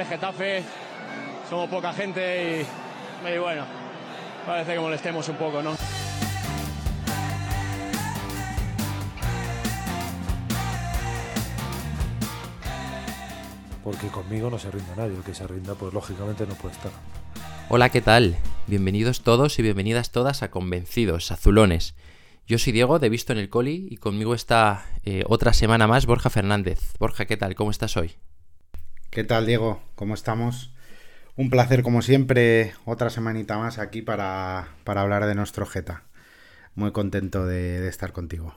es Getafe, somos poca gente y, bueno, parece que molestemos un poco, ¿no? Porque conmigo no se rinda nadie, el que se rinda pues lógicamente no puede estar. Hola, ¿qué tal? Bienvenidos todos y bienvenidas todas a Convencidos, Azulones. Yo soy Diego, de Visto en el Coli, y conmigo está eh, otra semana más Borja Fernández. Borja, ¿qué tal? ¿Cómo estás hoy? ¿Qué tal, Diego? ¿Cómo estamos? Un placer, como siempre, otra semanita más aquí para, hablar de nuestro Jeta. Muy contento de, estar contigo.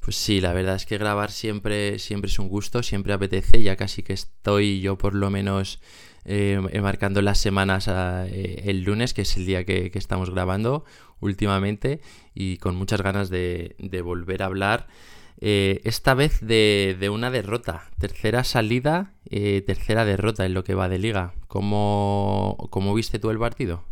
Pues sí, la verdad es que grabar siempre, siempre es un gusto, siempre apetece, ya casi que estoy yo por lo menos eh, marcando las semanas eh, el lunes, que es el día que, estamos grabando últimamente, y con muchas ganas de, de volver a hablar eh, esta vez de, una derrota. Tercera salida, eh, tercera derrota en lo que va de liga. ¿Cómo, ¿Cómo, viste tú el partido?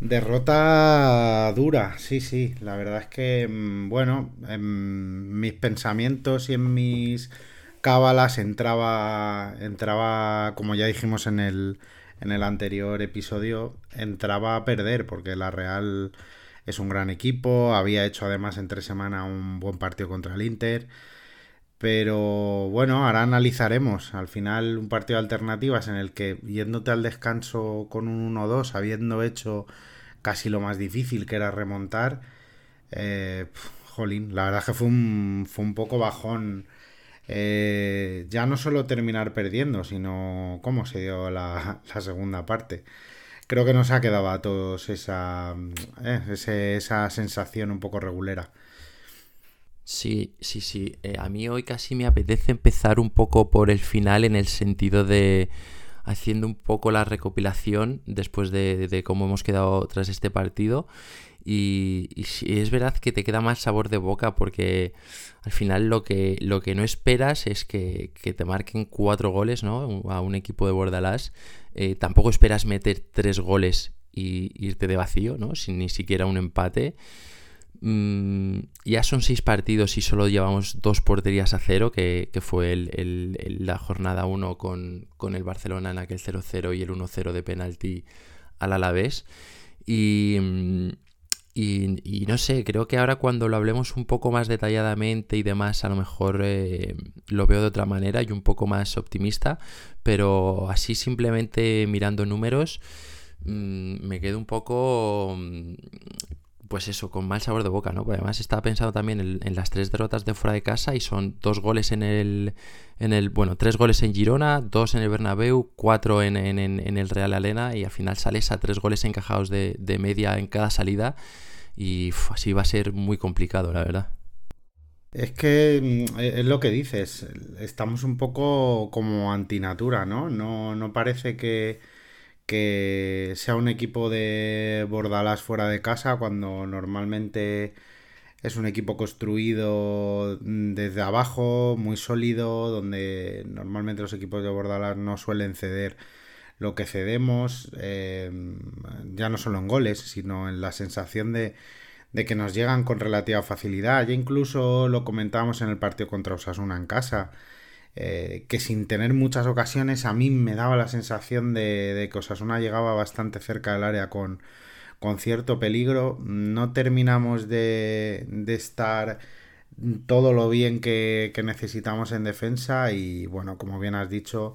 Derrota dura, sí, sí. La verdad es que, mm, bueno, en mis pensamientos y en mis cábalas entraba, entraba como ya dijimos en el, en el anterior episodio, entraba a perder porque la Real es un gran equipo, había hecho además en tres semanas un buen partido contra el Inter. Pero bueno, ahora analizaremos. Al final, un partido de alternativas en el que, yéndote al descanso con un 1-2, habiendo hecho casi lo más difícil que era remontar, eh, jolín, la verdad que fue un, fue un poco bajón. Eh, ya no solo terminar perdiendo, sino cómo se dio la segunda parte creo que nos ha quedado a todos esa, eh, esa sensación un poco regulera. Sí, sí, sí. Eh, a mí hoy casi me apetece empezar un poco por el final en el sentido de haciendo un poco la recopilación después de, cómo hemos quedado tras este partido. Y, es verdad que te queda más sabor de boca porque al final lo que, lo que no esperas es que, te marquen cuatro goles ¿no? a un equipo de Bordalás eh, tampoco esperas meter tres goles y irte de vacío, ¿no? Sin ni siquiera un empate. Mm, ya son seis partidos y solo llevamos dos porterías a cero, que, fue la jornada 1 con, con, el Barcelona en aquel 0-0 y el 1-0 de penalti al Alavés. Y, y, no sé, creo que ahora cuando lo hablemos un poco más detalladamente y demás, a lo mejor eh, lo veo de otra manera y un poco más optimista, pero así simplemente mirando números, mm, me quedo un poco, pues eso, con mal sabor de boca, ¿no? además estaba pensando también en, las tres derrotas de fuera de casa y son dos goles en el, en el bueno, tres goles en Girona, dos en el Bernabéu, cuatro en, el Real Arena y al final sales a tres goles encajados de, media en cada salida y así va a ser muy complicado, la verdad. Es que mm, es lo que dices, estamos un poco como antinatura, ¿no? No, no parece que, que sea un equipo de Bordalas fuera de casa cuando normalmente es un equipo construido desde abajo, muy sólido, donde normalmente los equipos de Bordalas no suelen ceder lo que cedemos, eh, ya no solo en goles, sino en la sensación de, que nos llegan con relativa facilidad. Ya incluso lo comentábamos en el partido contra Osasuna en casa, eh, que sin tener muchas ocasiones a mí me daba la sensación de, que Osasuna llegaba bastante cerca del área con, con cierto peligro. No terminamos de, de estar todo lo bien que, necesitamos en defensa y bueno, como bien has dicho,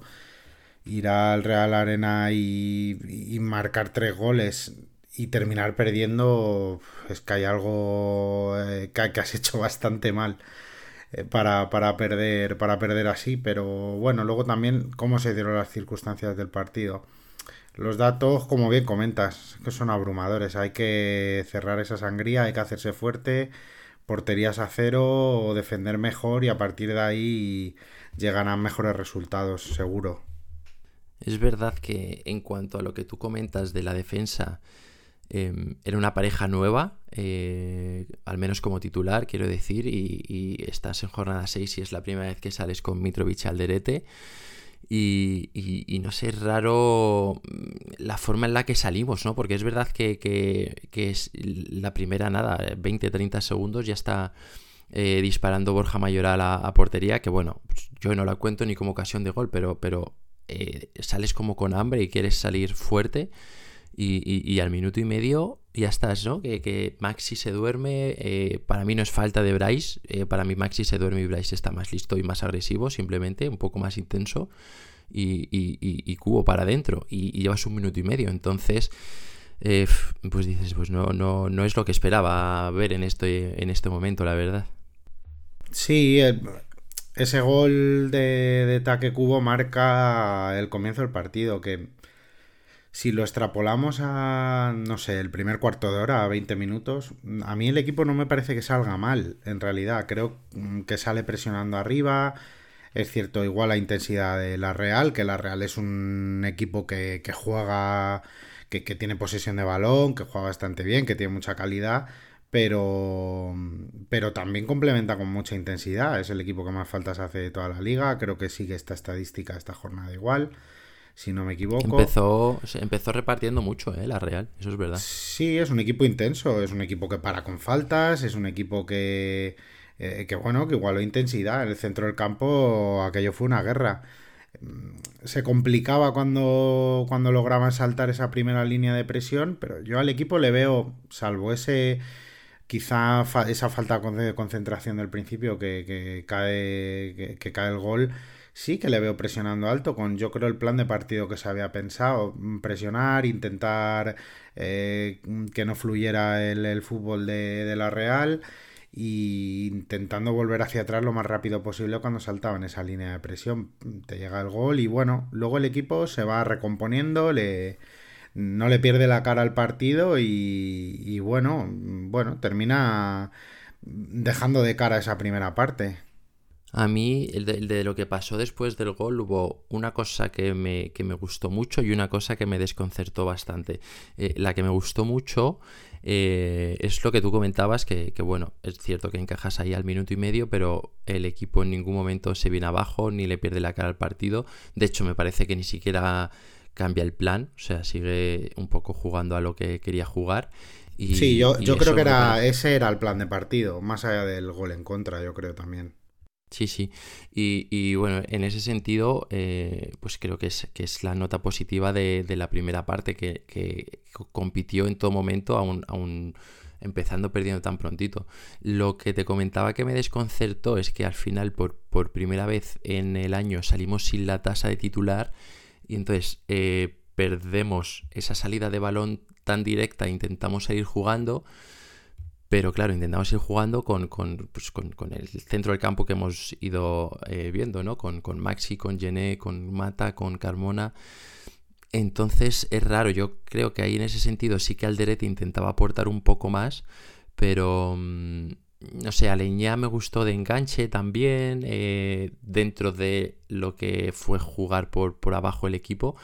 ir al Real Arena y, marcar tres goles y terminar perdiendo, es que hay algo eh, que, has hecho bastante mal eh, para, perder, para perder así, pero bueno, luego también cómo se dieron las circunstancias del partido. Los datos, como bien comentas, que son abrumadores. Hay que cerrar esa sangría, hay que hacerse fuerte, porterías a cero, o defender mejor y a partir de ahí llegarán mejores resultados, seguro. Es verdad que en cuanto a lo que tú comentas de la defensa, em, era una pareja nueva, eh, al menos como titular, quiero decir, y, estás en jornada 6 y es la primera vez que sales con Mitrovic Alderete. Y, y, no sé, es raro mm, la forma en la que salimos, ¿no? Porque es verdad que, es la primera, nada, 20-30 segundos ya está eh, disparando Borja Mayoral a, a, portería, que bueno, yo no la cuento ni como ocasión de gol, pero, pero eh, sales como con hambre y quieres salir fuerte y, al minuto y medio ya estás, ¿no? Que, Maxi se duerme, eh, para mí no es falta de Bryce, eh, para mí Maxi se duerme y Bryce está más listo y más agresivo, simplemente, un poco más intenso y, cubo para adentro y, llevas un minuto y medio, entonces... pues dices, pues no, no, no es lo que esperaba ver en este, en este momento, la verdad. Sí, ese gol de, de Taque Cubo marca el comienzo del partido, que si lo extrapolamos a, no sé, el primer cuarto de hora, a 20 minutos, a mí el equipo no me parece que salga mal, en realidad. Creo que sale presionando arriba. Es cierto, igual la intensidad de la Real, que la Real es un equipo que, juega, que, que, tiene posesión de balón, que juega bastante bien, que tiene mucha calidad, pero, pero también complementa con mucha intensidad. Es el equipo que más faltas hace de toda la liga. Creo que sigue esta estadística esta jornada igual si no me equivoco. Empezó, empezó repartiendo mucho, ¿eh? La Real, eso es verdad. Sí, es un equipo intenso, es un equipo que para con faltas, es un equipo que, eh, que bueno, que igualó intensidad. En el centro del campo aquello fue una guerra. Mm, se complicaba cuando, cuando lograban saltar esa primera línea de presión, pero yo al equipo le veo, salvo ese quizá esa falta de concentración del principio que, que cae, que cae el gol, sí que le veo presionando alto con yo creo el plan de partido que se había pensado, mm, presionar, intentar eh, que no fluyera el, fútbol de, la Real e intentando volver hacia atrás lo más rápido posible cuando saltaba en esa línea de presión. Te llega el gol y bueno, luego el equipo se va recomponiendo, le, no le pierde la cara al partido y, y bueno, bueno, termina dejando de cara esa primera parte. A mí, el de, lo que pasó después del gol, hubo una cosa que me, que me gustó mucho y una cosa que me desconcertó bastante. Eh, la que me gustó mucho eh, es lo que tú comentabas, que, bueno, es cierto que encajas ahí al minuto y medio, pero el equipo en ningún momento se viene abajo ni le pierde la cara al partido. De hecho, me parece que ni siquiera cambia el plan, o sea, sigue un poco jugando a lo que quería jugar. Y, sí, yo, yo creo que era, ese era el plan de partido, más allá del gol en contra, yo creo también. Sí, sí. Y, bueno, en ese sentido, eh, pues creo que es, que es la nota positiva de, la primera parte que, compitió en todo momento, aún, empezando perdiendo tan prontito. Lo que te comentaba que me desconcertó es que al final, por, por primera vez en el año, salimos sin la tasa de titular y entonces eh, perdemos esa salida de balón tan directa, intentamos seguir jugando pero claro, intentamos ir jugando con, pues, el centro del campo que hemos ido eh, viendo, ¿no? Con, Maxi, con Gené, con Mata, con Carmona. Entonces es raro, yo creo que ahí en ese sentido sí que Alderete intentaba aportar un poco más, pero mm, no sé, Aleñá me gustó de enganche también, eh, dentro de lo que fue jugar por, por abajo el equipo,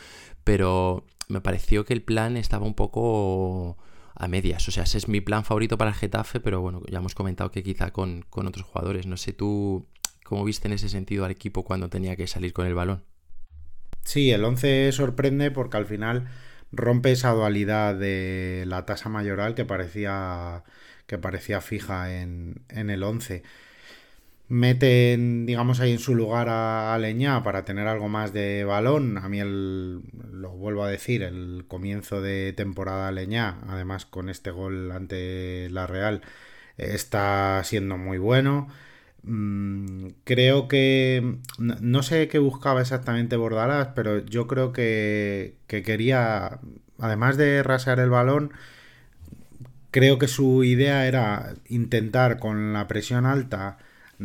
pero me pareció que el plan estaba un poco a medias. O sea, ese es mi plan favorito para el Getafe, pero bueno, ya hemos comentado que quizá con, otros jugadores. No sé tú cómo viste en ese sentido al equipo cuando tenía que salir con el balón. Sí, el 11 sorprende porque al final rompe esa dualidad de la tasa mayoral que parecía, que parecía fija en, en el 11 meten, digamos, ahí en su lugar a, Leña para tener algo más de balón. A mí, el, lo vuelvo a decir, el comienzo de temporada Leña, además con este gol ante la Real, está siendo muy bueno. Mm, creo que no sé qué buscaba exactamente Bordalas, pero yo creo que, que quería, además de rasear el balón, creo que su idea era intentar con la presión alta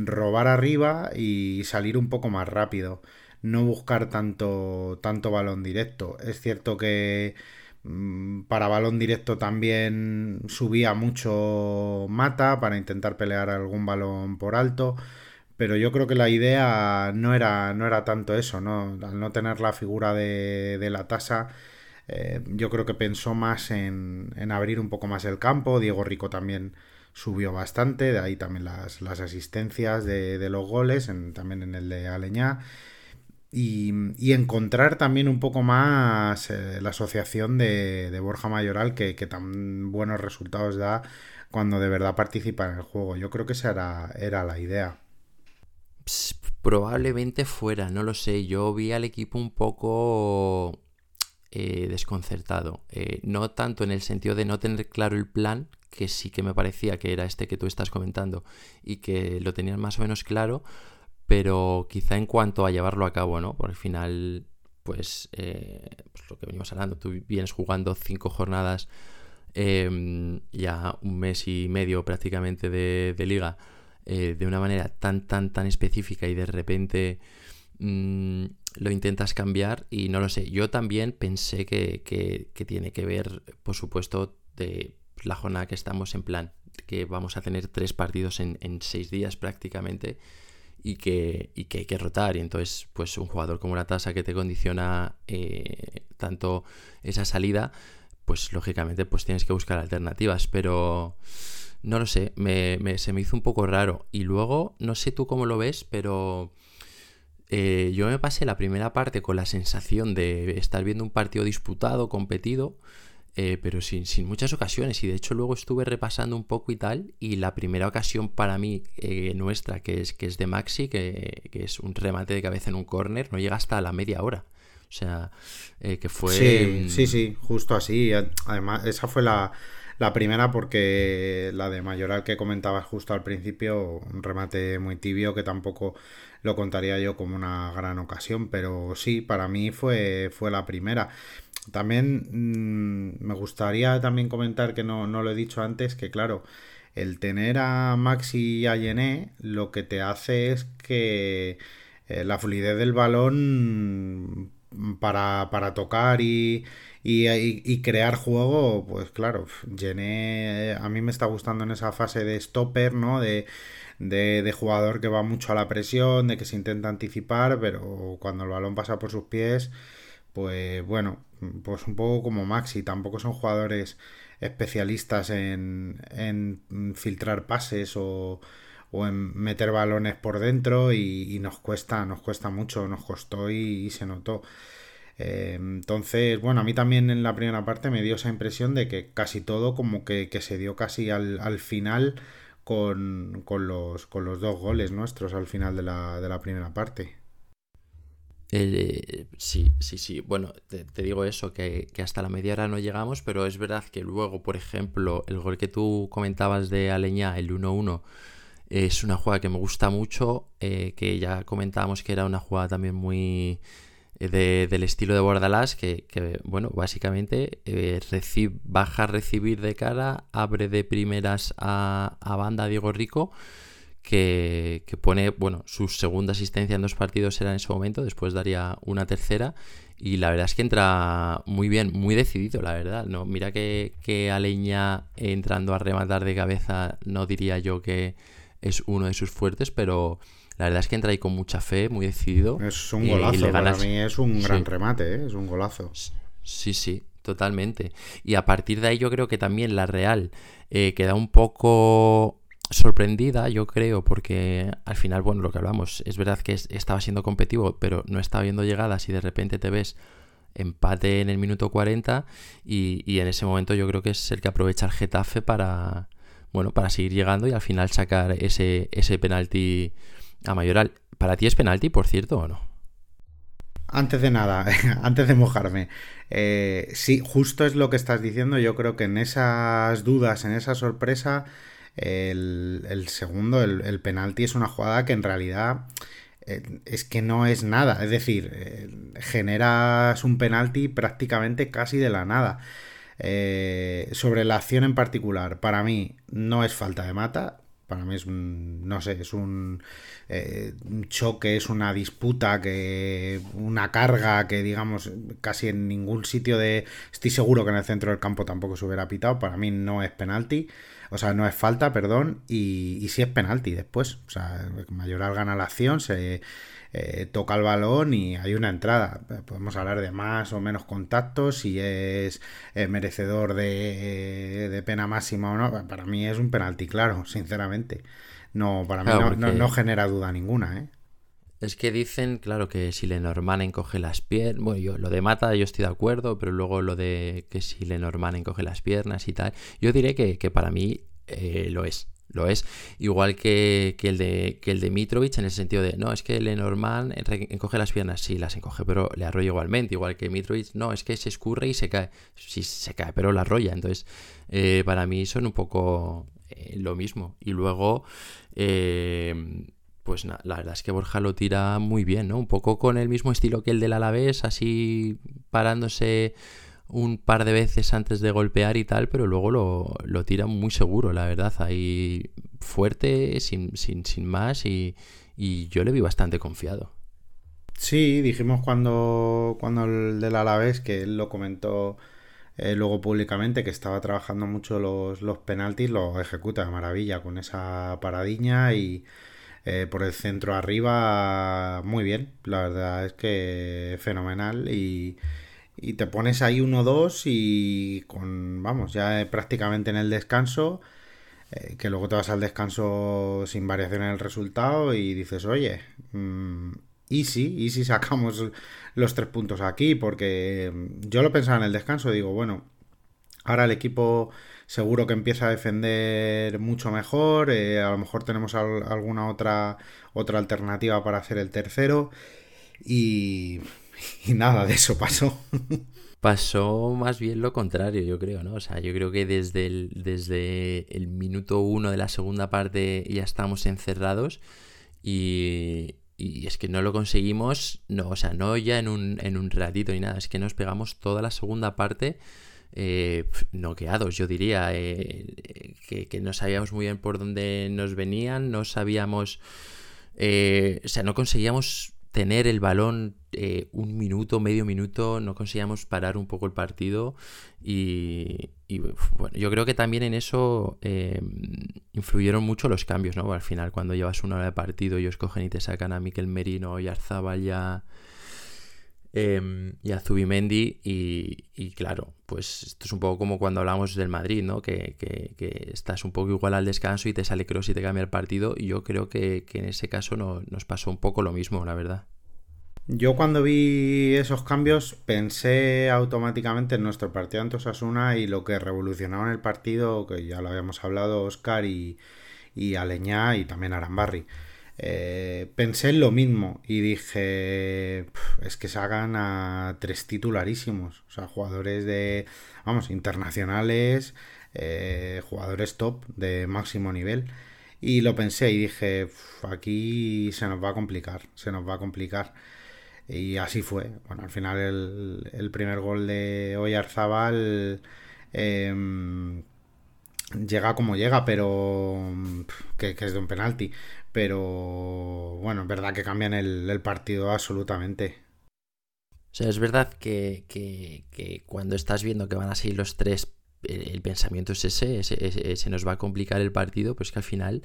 robar arriba y salir un poco más rápido. No buscar tanto, tanto balón directo. Es cierto que mm, para balón directo también subía mucho mata para intentar pelear algún balón por alto. Pero yo creo que la idea no era, no era tanto eso, ¿no? Al no tener la figura de, de la tasa, eh, yo creo que pensó más en, en abrir un poco más el campo. Diego Rico también subió bastante, de ahí también las, asistencias de, los goles, también en el de Aleñá. Y, encontrar también un poco más eh, la asociación de, Borja Mayoral que, tan buenos resultados da cuando de verdad participa en el juego. Yo creo que esa era, era la idea. probablemente fuera, no lo sé. Yo vi al equipo un poco eh, desconcertado. Eh, no tanto en el sentido de no tener claro el plan, que sí que me parecía que era este que tú estás comentando y que lo tenían más o menos claro, pero quizá en cuanto a llevarlo a cabo, ¿no? Por el final, pues, eh, pues lo que venimos hablando, tú vienes jugando cinco jornadas, em, ya un mes y medio prácticamente de, liga, de una manera tan, tan, tan específica y de repente... Mm, lo intentas cambiar y no lo sé. Yo también pensé que, tiene que ver, por supuesto, de la jornada que estamos en plan, que vamos a tener tres partidos en, seis días prácticamente y que, hay que rotar. Y entonces, pues un jugador como la tasa que te condiciona eh, tanto esa salida, pues lógicamente pues tienes que buscar alternativas. Pero no lo sé, se me hizo un poco raro. Y luego, no sé tú cómo lo ves, pero eh, yo me pasé la primera parte con la sensación de estar viendo un partido disputado, competido, eh, pero sin, muchas ocasiones. Y de hecho luego estuve repasando un poco y tal. Y la primera ocasión para mí eh, nuestra, que es, que es de Maxi, que, es un remate de cabeza en un córner, no llega hasta la media hora. O sea, que fue... Sí, sí, sí, justo así. Además, esa fue la, la primera porque la de Mayoral que comentabas justo al principio, un remate muy tibio que tampoco lo contaría yo como una gran ocasión, pero sí, para mí fue, fue la primera. También mm, me gustaría también comentar que no, lo he dicho antes, que claro, el tener a Maxi y a Yené lo que te hace es que eh, la fluidez del balón para, para tocar y, y, crear juego, pues claro, Yené a mí me está gustando en esa fase de stopper, ¿no? De, de, jugador que va mucho a la presión, de que se intenta anticipar, pero cuando el balón pasa por sus pies, pues bueno, pues un poco como Maxi, tampoco son jugadores especialistas en, en filtrar pases o, o, en meter balones por dentro y, nos cuesta, nos cuesta mucho, nos costó y, se notó. Eh, entonces, bueno, a mí también en la primera parte me dio esa impresión de que casi todo como que, que se dio casi al, al final con, los, con los dos goles nuestros al final de la, de la primera parte. Eh, sí, sí, sí. Bueno, te, digo eso, que, hasta la media hora no llegamos, pero es verdad que luego, por ejemplo, el gol que tú comentabas de Aleña, el 1-1, es una jugada que me gusta mucho, eh, que ya comentábamos que era una jugada también muy eh, del estilo de Bordalás, que, bueno, básicamente eh, baja a recibir de cara, abre de primeras a, banda Diego Rico, que, pone, bueno, su segunda asistencia en dos partidos era en ese momento, después daría una tercera, y la verdad es que entra muy bien, muy decidido, la verdad, ¿no? Mira que, que Aleña entrando a rematar de cabeza, no diría yo que es uno de sus fuertes, pero la verdad es que entra ahí con mucha fe, muy decidido. Es un golazo, para mí es un gran remate, ¿eh? es un golazo. Sí, sí, totalmente. Y a partir de ahí yo creo que también la Real eh, queda un poco sorprendida, yo creo, porque al final, bueno, lo que hablamos, es verdad que estaba siendo competitivo, pero no estaba viendo llegadas y de repente te ves empate en el minuto 40 y, y en ese momento yo creo que es el que aprovecha el Getafe para, bueno, para seguir llegando y al final sacar ese, ese penalti a Mayoral. ¿Para ti es penalti, por cierto, o no? Antes de nada, antes de mojarme, eh, sí, justo es lo que estás diciendo. Yo creo que en esas dudas, en esa sorpresa, el, segundo, el, penalti, es una jugada que en realidad eh, es que no es nada. Es decir, eh, generas un penalti prácticamente casi de la nada. sobre la acción en particular, para mí no es falta de mata. Para mí es un, no sé, es un, eh, un, choque, es una disputa, que una carga que digamos casi en ningún sitio de... Estoy seguro que en el centro del campo tampoco se hubiera pitado. Para mí no es penalti, o sea, no es falta, perdón, y, y sí es penalti después. O sea, Mayoral gana la acción, se eh, toca el balón y hay una entrada. Podemos hablar de más o menos contactos, si es eh, merecedor de, de, pena máxima o no. Para mí es un penalti, claro, sinceramente. No, para mí no, genera duda ninguna, ¿eh? Es que dicen, claro, que si Lenormand encoge las piernas. Bueno, yo lo de Mata yo estoy de acuerdo, pero luego lo de que si Lenormand encoge las piernas y tal. Yo diré que, para mí lo es. lo es. Igual que, el de, que el de Mitrovic en el sentido de, no, es que Lenormand encoge las piernas, sí, las encoge, pero le arrolla igualmente. Igual que Mitrovic, no, es que se escurre y se cae. Sí, se cae, pero la arrolla. Entonces, eh, para mí son un poco eh, lo mismo. Y luego, eh, pues la verdad es que Borja lo tira muy bien, ¿no? Un poco con el mismo estilo que el del Alavés, así parándose un par de veces antes de golpear y tal, pero luego lo, tira muy seguro, la verdad. Ahí fuerte, sin, sin, sin más, y, yo le vi bastante confiado. Sí, dijimos cuando, cuando el del Alavés, que él lo comentó eh, luego públicamente, que estaba trabajando mucho los, los penaltis, lo ejecuta de maravilla con esa paradiña y eh, por el centro arriba, muy bien. La verdad es que fenomenal y y te pones ahí 1-2 y con, vamos, ya prácticamente en el descanso, eh, que luego te vas al descanso sin variación en el resultado y dices, oye, mmm, easy, easy sacamos los tres puntos aquí, porque mm, yo lo pensaba en el descanso, digo, bueno, ahora el equipo seguro que empieza a defender mucho mejor, eh, a lo mejor tenemos alguna otra, otra alternativa para hacer el tercero y nada de eso pasó. Pasó más bien lo contrario, yo creo, ¿no? O sea, yo creo que desde el, desde el minuto uno de la segunda parte ya estamos encerrados y, y es que no lo conseguimos, no, o sea, no ya en un, en un ratito ni nada, es que nos pegamos toda la segunda parte eh, noqueados, yo diría, eh, que, que, no sabíamos muy bien por dónde nos venían, no sabíamos, eh, o sea, no conseguíamos tener el balón eh, un minuto, medio minuto, no conseguíamos parar un poco el partido y, bueno, yo creo que también en eso eh, influyeron mucho los cambios, ¿no? Al final cuando llevas una hora de partido ellos cogen y te sacan a Miquel Merino y Arzabal ya em, y a Zubimendi y, claro, pues esto es un poco como cuando hablamos del Madrid, ¿no? Que, estás un poco igual al descanso y te sale cross y te cambia el partido y yo creo que, en ese caso no, nos pasó un poco lo mismo, la verdad. Yo cuando vi esos cambios pensé automáticamente en nuestro partido ante Osasuna y lo que revolucionaba en el partido, que ya lo habíamos hablado Oscar y, y Aleñá y también Arambarri. Eh, pensé en lo mismo y dije, es que se hagan a tres titularísimos, o sea, jugadores de, vamos, internacionales, eh, jugadores top de máximo nivel. Y lo pensé y dije, aquí se nos va a complicar, se nos va a complicar. Y así fue. Bueno, al final el, primer gol de Oyarzabal eh, llega como llega, pero que, es de un penalti. Pero bueno, es verdad que cambian el, partido absolutamente. O sea, es verdad que, que, cuando estás viendo que van a seguir los tres, el, pensamiento es ese, se nos va a complicar el partido, pues que al final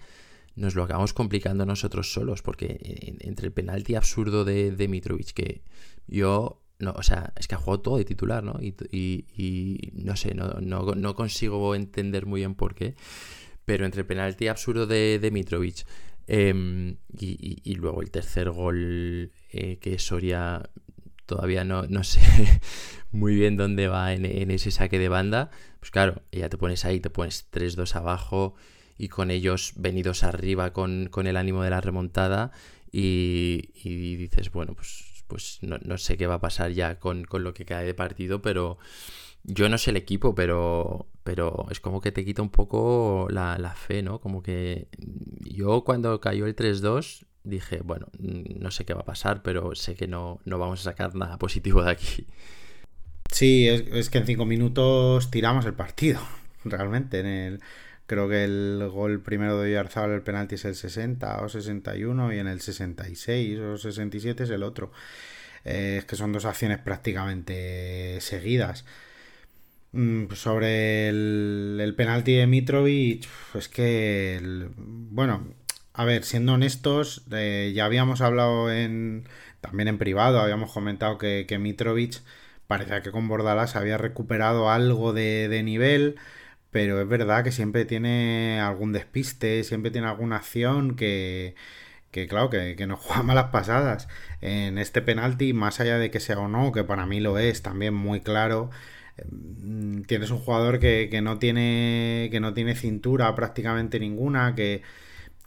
nos lo acabamos complicando nosotros solos, porque entre el penalti absurdo de, de Mitrovic, que yo no, o sea, es que ha jugado todo de titular, ¿no? Y, y, no sé, no, no, no, consigo entender muy bien por qué. Pero entre el penalti absurdo de, de Mitrovic em, y, luego el tercer gol eh, que Soria todavía no, no sé muy bien dónde va en, en, ese saque de banda, pues claro, ya te pones ahí, te pones 3-2 abajo y con ellos venidos arriba con, con el ánimo de la remontada y, y dices, bueno, pues pues no, sé qué va a pasar ya con, lo que cae de partido, pero yo no sé el equipo, pero, pero es como que te quita un poco la, fe, ¿no? Como que yo cuando cayó el 3-2 dije, bueno, no sé qué va a pasar, pero sé que no, no vamos a sacar nada positivo de aquí. Sí, es, que en cinco minutos tiramos el partido, realmente. En el, creo que el gol primero de Oyarzabal, el penalti es el 60 o 61 y en el 66 o 67 es el otro. Eh, es que son dos acciones prácticamente seguidas. Mm, sobre el, penalti de Mitrovic, es que, bueno, a ver, siendo honestos, eh, ya habíamos hablado en, también en privado, habíamos comentado que, Mitrovic parecía que con Bordalas había recuperado algo de nivel pero es verdad que siempre tiene algún despiste, siempre tiene alguna acción que, que claro, que, que nos juega malas pasadas. En este penalti, más allá de que sea o no, que para mí lo es también muy claro, mm, tienes un jugador que, no tiene que no tiene cintura prácticamente ninguna, que,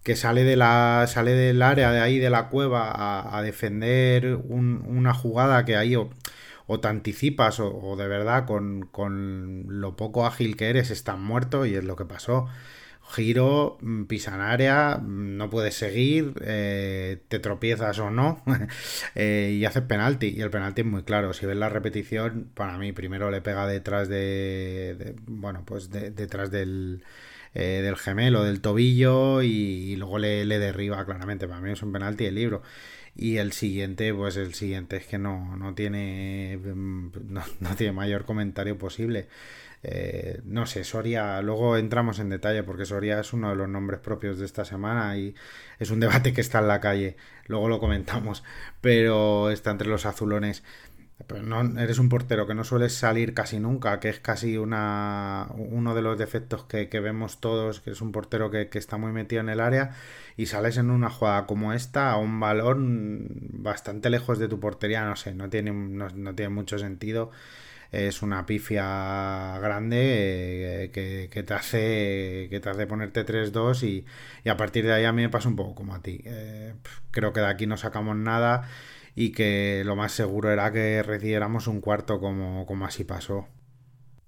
que sale de la sale del área de ahí de la cueva a, defender una jugada que ahí o, te anticipas o, de verdad con, con, lo poco ágil que eres estás muerto y es lo que pasó giro, mm, pisa en área, mm, no puedes seguir, eh, te tropiezas o no, eh, y haces penalti. Y el penalti es muy claro. Si ves la repetición, para mí primero le pega detrás de, bueno, pues detrás del, eh, del gemelo, del tobillo, y, luego le, derriba claramente. Para mí es un penalti el libro. Y el siguiente, pues el siguiente es que no, no tiene mm, no tiene mayor comentario posible. Eh, no sé, Soria, luego entramos en detalle porque Soria es uno de los nombres propios de esta semana y es un debate que está en la calle, luego lo comentamos, pero está entre los azulones. No, eres un portero que no sueles salir casi nunca, que es casi una, uno de los defectos que, vemos todos, que es un portero que, está muy metido en el área y sales en una jugada como esta a un balón bastante lejos de tu portería, no sé, no tiene, no tiene mucho sentido es una pifia grande eh, que, te hace que te hace ponerte 3-2 y, y, a partir de ahí a mí me pasa un poco como a ti. Eh, creo que de aquí no sacamos nada y que lo más seguro era que recibiéramos un cuarto como, como así pasó.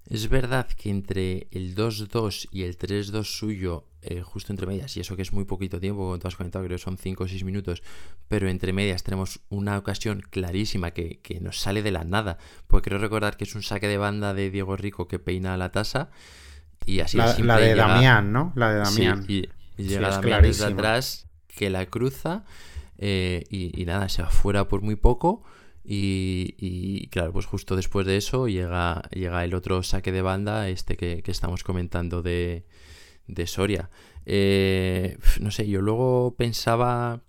Es verdad que entre el 2-2 y el 3-2 suyo, eh, justo entre medias, y eso que es muy poquito tiempo, como tú has comentado, creo que son 5 o 6 minutos, pero entre medias tenemos una ocasión clarísima que, nos sale de la nada, porque creo recordar que es un saque de banda de Diego Rico que peina la tasa, y así La, la de Damián, ¿no? La de Damián. y, llega Damián desde atrás, que la cruza, eh, y, nada, se va fuera por muy poco y, claro, pues justo después de eso llega, llega el otro saque de banda, este que, estamos comentando de, de Soria. Eh, no sé, yo luego pensaba,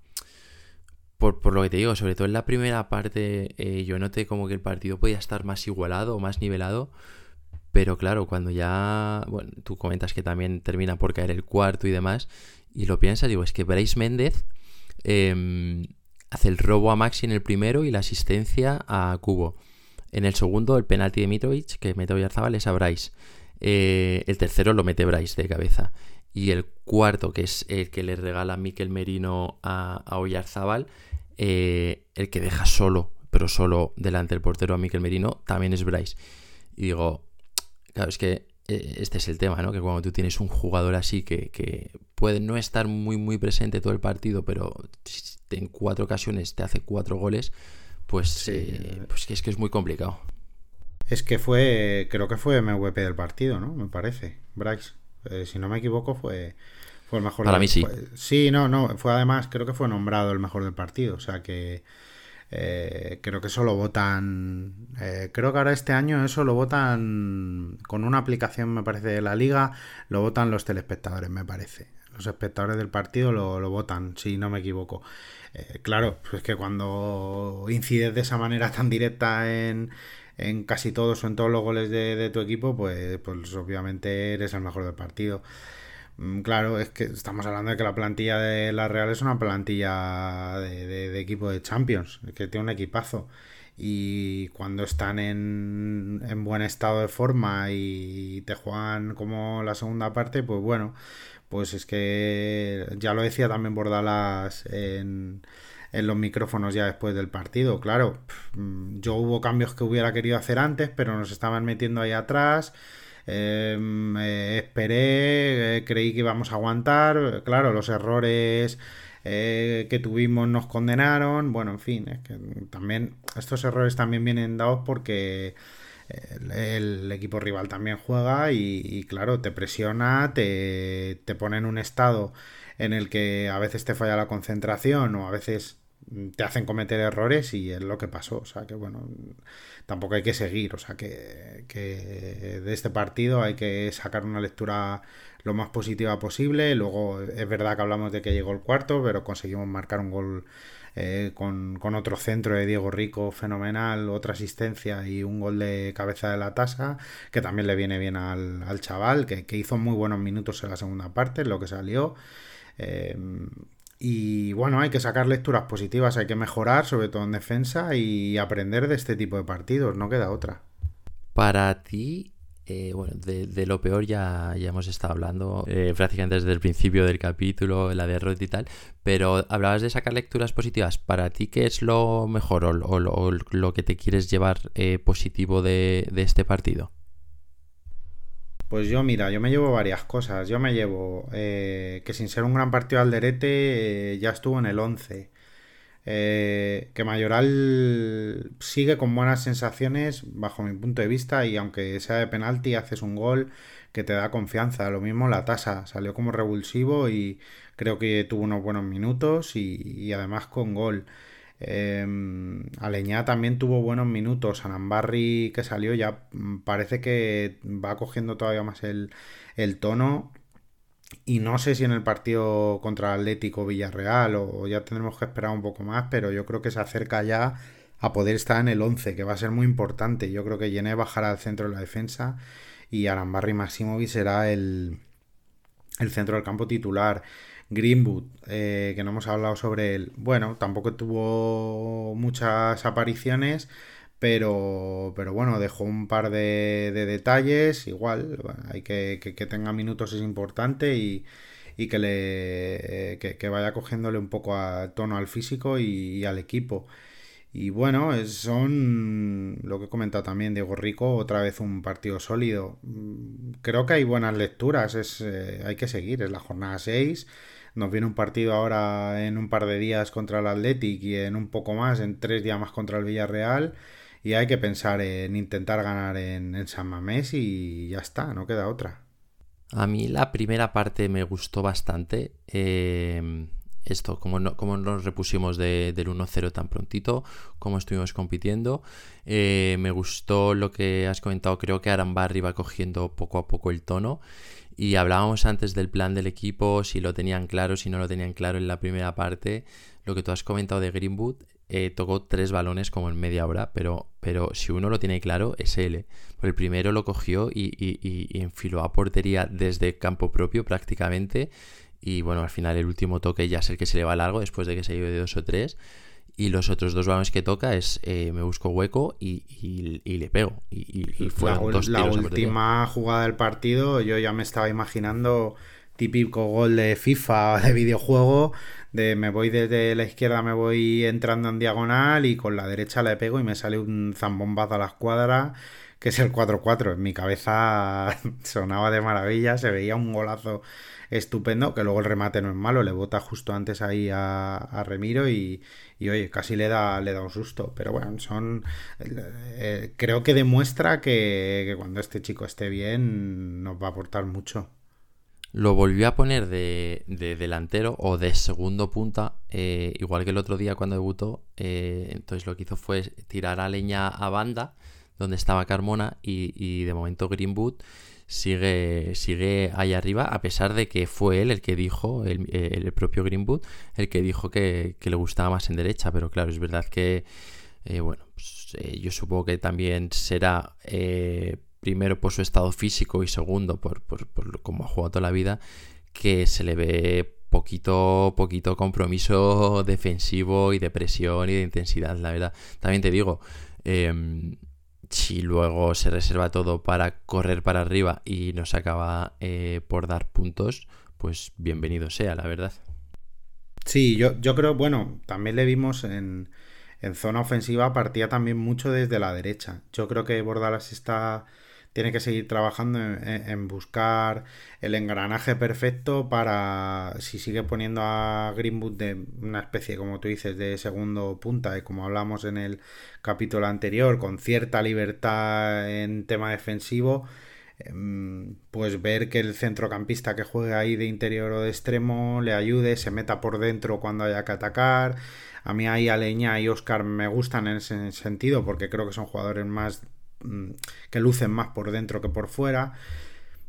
por, lo que te digo, sobre todo en la primera parte, eh, yo noté como que el partido podía estar más igualado o más nivelado. Pero claro, cuando ya, bueno, tú comentas que también termina por caer el cuarto y demás, y lo piensas, digo, es que Bryce Méndez em, hace el robo a Maxi en el primero y la asistencia a Cubo. En el segundo, el penalti de Mitrovic, que mete Oyarzabal, es a Bryce. Eh, el tercero lo mete Bryce de cabeza. Y el cuarto, que es el que le regala Miquel Merino a, a eh, el que deja solo, pero solo delante del portero a Miquel Merino, también es Bryce. Y digo, claro, es que este es el tema, ¿no? Que cuando tú tienes un jugador así que, que puede no estar muy, muy presente todo el partido, pero en cuatro ocasiones te hace cuatro goles, pues, eh, pues que es que es muy complicado. Es que fue, creo que fue MVP del partido, ¿no? Me parece, Bryce. Eh, si no me equivoco, fue, fue el mejor. Para mí sí. sí, no, no, fue además, creo que fue nombrado el mejor del partido, o sea que eh, creo que eso lo votan. creo que ahora este año eso lo votan con una aplicación, me parece, de la liga, lo votan los telespectadores, me parece. Los espectadores del partido lo, lo votan, si no me equivoco. Eh, claro, pues que cuando incides de esa manera tan directa en, en casi todos o en todos los goles de, tu equipo, pues, pues obviamente eres el mejor del partido. Mm, claro, es que estamos hablando de que la plantilla de la Real es una plantilla de, equipo de Champions, que tiene un equipazo. Y cuando están en, en buen estado de forma y te juegan como la segunda parte, pues bueno, pues es que ya lo decía también Bordalas en, en los micrófonos ya después del partido. Claro, yo hubo cambios que hubiera querido hacer antes, pero nos estaban metiendo ahí atrás. Em, eh, esperé, eh, creí que íbamos a aguantar. Claro, los errores eh, que tuvimos nos condenaron. Bueno, en fin, es que también estos errores también vienen dados porque el, equipo rival también juega y, claro, te presiona, te, te, pone en un estado en el que a veces te falla la concentración o a veces te hacen cometer errores y es lo que pasó. O sea que bueno, tampoco hay que seguir. O sea que, que de este partido hay que sacar una lectura lo más positiva posible. Luego es verdad que hablamos de que llegó el cuarto, pero conseguimos marcar un gol eh, con, otro centro de Diego Rico fenomenal, otra asistencia y un gol de cabeza de la tasa, que también le viene bien al, chaval, que, hizo muy buenos minutos en la segunda parte, lo que salió. Eh, y bueno, hay que sacar lecturas positivas, hay que mejorar, sobre todo en defensa, y aprender de este tipo de partidos, no queda otra. Para ti, eh, bueno, de, lo peor ya, ya hemos estado hablando eh, prácticamente desde el principio del capítulo, la derrota y tal, pero hablabas de sacar lecturas positivas. ¿Para ti qué es lo mejor o, lo que te quieres llevar eh, positivo de, este partido? Pues yo, mira, yo me llevo varias cosas. Yo me llevo que sin ser un gran partido al derete, ya estuvo en el 11. Eh, que Mayoral sigue con buenas sensaciones bajo mi punto de vista y aunque sea de penalti haces un gol que te da confianza. Lo mismo la tasa, salió como revulsivo y creo que tuvo unos buenos minutos y, además con gol. Eh, Aleñá también tuvo buenos minutos. Anambarri que salió ya parece que va cogiendo todavía más el, el tono y no sé si en el partido contra Atlético Villarreal o, ya tendremos que esperar un poco más, pero yo creo que se acerca ya a poder estar en el 11, que va a ser muy importante. Yo creo que Yené bajará al centro de la defensa y Arambarri Maximovic será el, el centro del campo titular. Greenwood, eh, que no hemos hablado sobre él, bueno, tampoco tuvo muchas apariciones, pero, pero bueno, dejó un par de, detalles. Igual, hay que, que, tenga minutos es importante y, que, le, que, vaya cogiéndole un poco a tono al físico y, al equipo. Y bueno, son lo que he comentado también, Diego Rico, otra vez un partido sólido. Mm, creo que hay buenas lecturas, es, eh, hay que seguir, es la jornada 6. Nos viene un partido ahora en un par de días contra el Athletic y en un poco más, en tres días más contra el Villarreal y hay que pensar en intentar ganar en, San Mamés y ya está, no queda otra. A mí la primera parte me gustó bastante. Eh, esto, como, no, como nos repusimos del 1-0 tan prontito, cómo estuvimos compitiendo. Eh, me gustó lo que has comentado, creo que Arambarri va cogiendo poco a poco el tono. Y hablábamos antes del plan del equipo, si lo tenían claro, si no lo tenían claro en la primera parte. Lo que tú has comentado de Greenwood, eh, tocó tres balones como en media hora, pero, pero si uno lo tiene claro, es él. ¿eh? el primero lo cogió y, y, enfiló a portería desde campo propio prácticamente. Y bueno, al final el último toque ya es el que se le va largo después de que se lleve de dos o tres. Y los otros dos balones que toca es eh, me busco hueco y, le pego. Y, fue la, la última jugada del partido, yo ya me estaba imaginando típico gol de FIFA, de videojuego, de me voy desde la izquierda, me voy entrando en diagonal y con la derecha le pego y me sale un zambombazo a la escuadra, que es el 4-4. En mi cabeza sonaba de maravilla, se veía un golazo estupendo, que luego el remate no es malo, le bota justo antes ahí a, Remiro y, oye, casi le da, le da un susto. Pero bueno, son. Eh, creo que demuestra que, cuando este chico esté bien nos va a aportar mucho. Lo volvió a poner de, delantero o de segundo punta, eh, igual que el otro día cuando debutó. Eh, entonces lo que hizo fue tirar a leña a banda, donde estaba Carmona, y, de momento Greenwood sigue, sigue ahí arriba, a pesar de que fue él el que dijo, el, propio Greenwood, el que dijo que, le gustaba más en derecha. Pero claro, es verdad que, eh, bueno, pues, yo supongo que también será primero por su estado físico y segundo por, por, por cómo ha jugado toda la vida, que se le ve poquito, poquito compromiso defensivo y de presión y de intensidad, la verdad. También te digo, em, si luego se reserva todo para correr para arriba y nos acaba eh, por dar puntos, pues bienvenido sea, la verdad. Sí, yo, yo creo, bueno, también le vimos en, en zona ofensiva, partía también mucho desde la derecha. Yo creo que Bordalas está tiene que seguir trabajando en, buscar el engranaje perfecto para si sigue poniendo a Greenwood de una especie, como tú dices, de segundo punta, y como hablamos en el capítulo anterior, con cierta libertad en tema defensivo, em, pues ver que el centrocampista que juegue ahí de interior o de extremo le ayude, se meta por dentro cuando haya que atacar. A mí ahí Aleña y Oscar me gustan en ese sentido porque creo que son jugadores más que lucen más por dentro que por fuera.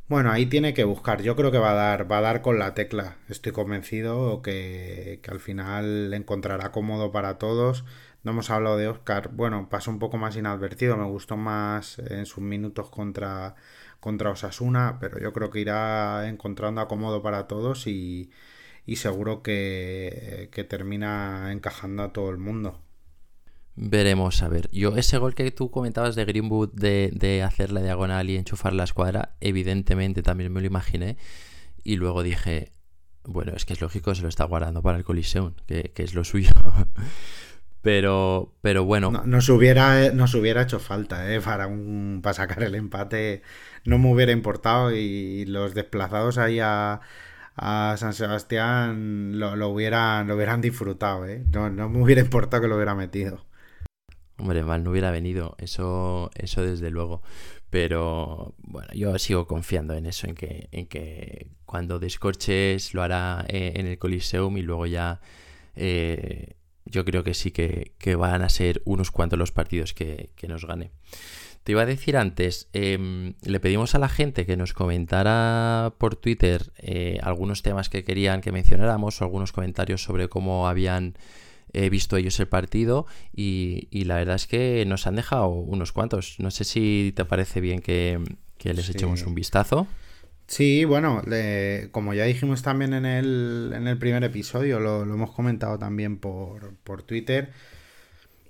Bueno, ahí tiene que buscar. Yo creo que va a dar, va a dar con la tecla. Estoy convencido que, al final encontrará cómodo para todos. No hemos hablado de Oscar. Bueno, pasó un poco más inadvertido. Me gustó más en sus minutos contra, contra Osasuna. Pero yo creo que irá encontrando acomodo para todos y, seguro que termina encajando a todo el mundo. Veremos, a ver. Yo, ese gol que tú comentabas de Greenwood de, hacer la diagonal y enchufar la escuadra, evidentemente también me lo imaginé. Y luego dije, bueno, es que es lógico, se lo está guardando para el Coliseum, que, es lo suyo. pero, pero bueno. No, nos, hubiera, nos hubiera hecho falta, ¿eh? Para, un, para sacar el empate. No me hubiera importado y los desplazados ahí a, San Sebastián lo, hubieran, lo hubieran disfrutado, ¿eh? No, no me hubiera importado que lo hubiera metido. Hombre, mal no hubiera venido, eso, eso desde luego. Pero bueno, yo sigo confiando en eso, en que, en que cuando descorches lo hará eh, en el Coliseum y luego ya eh, yo creo que sí que, van a ser unos cuantos los partidos que, nos gane. Te iba a decir antes, em, le pedimos a la gente que nos comentara por Twitter eh, algunos temas que querían que mencionáramos o algunos comentarios sobre cómo habían he visto ellos el partido y, la verdad es que nos han dejado unos cuantos. No sé si te parece bien que, les echemos un vistazo. Sí, bueno, como ya dijimos también en el, en el primer episodio, lo, hemos comentado también por, por Twitter.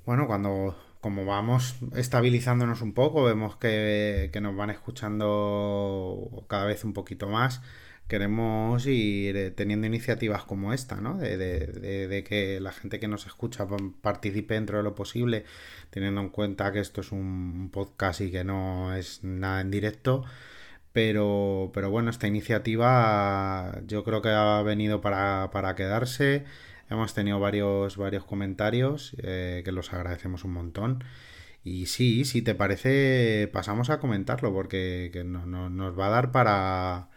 Bueno, cuando como vamos estabilizándonos un poco, vemos que, que nos van escuchando cada vez un poquito más queremos ir eh, teniendo iniciativas como esta, ¿no? De, que la gente que nos escucha participe dentro de lo posible, teniendo en cuenta que esto es un podcast y que no es nada en directo. Pero, pero bueno, esta iniciativa yo creo que ha venido para, quedarse. Hemos tenido varios, varios comentarios eh, que los agradecemos un montón. Y sí, si te parece, pasamos a comentarlo porque nos va a dar para,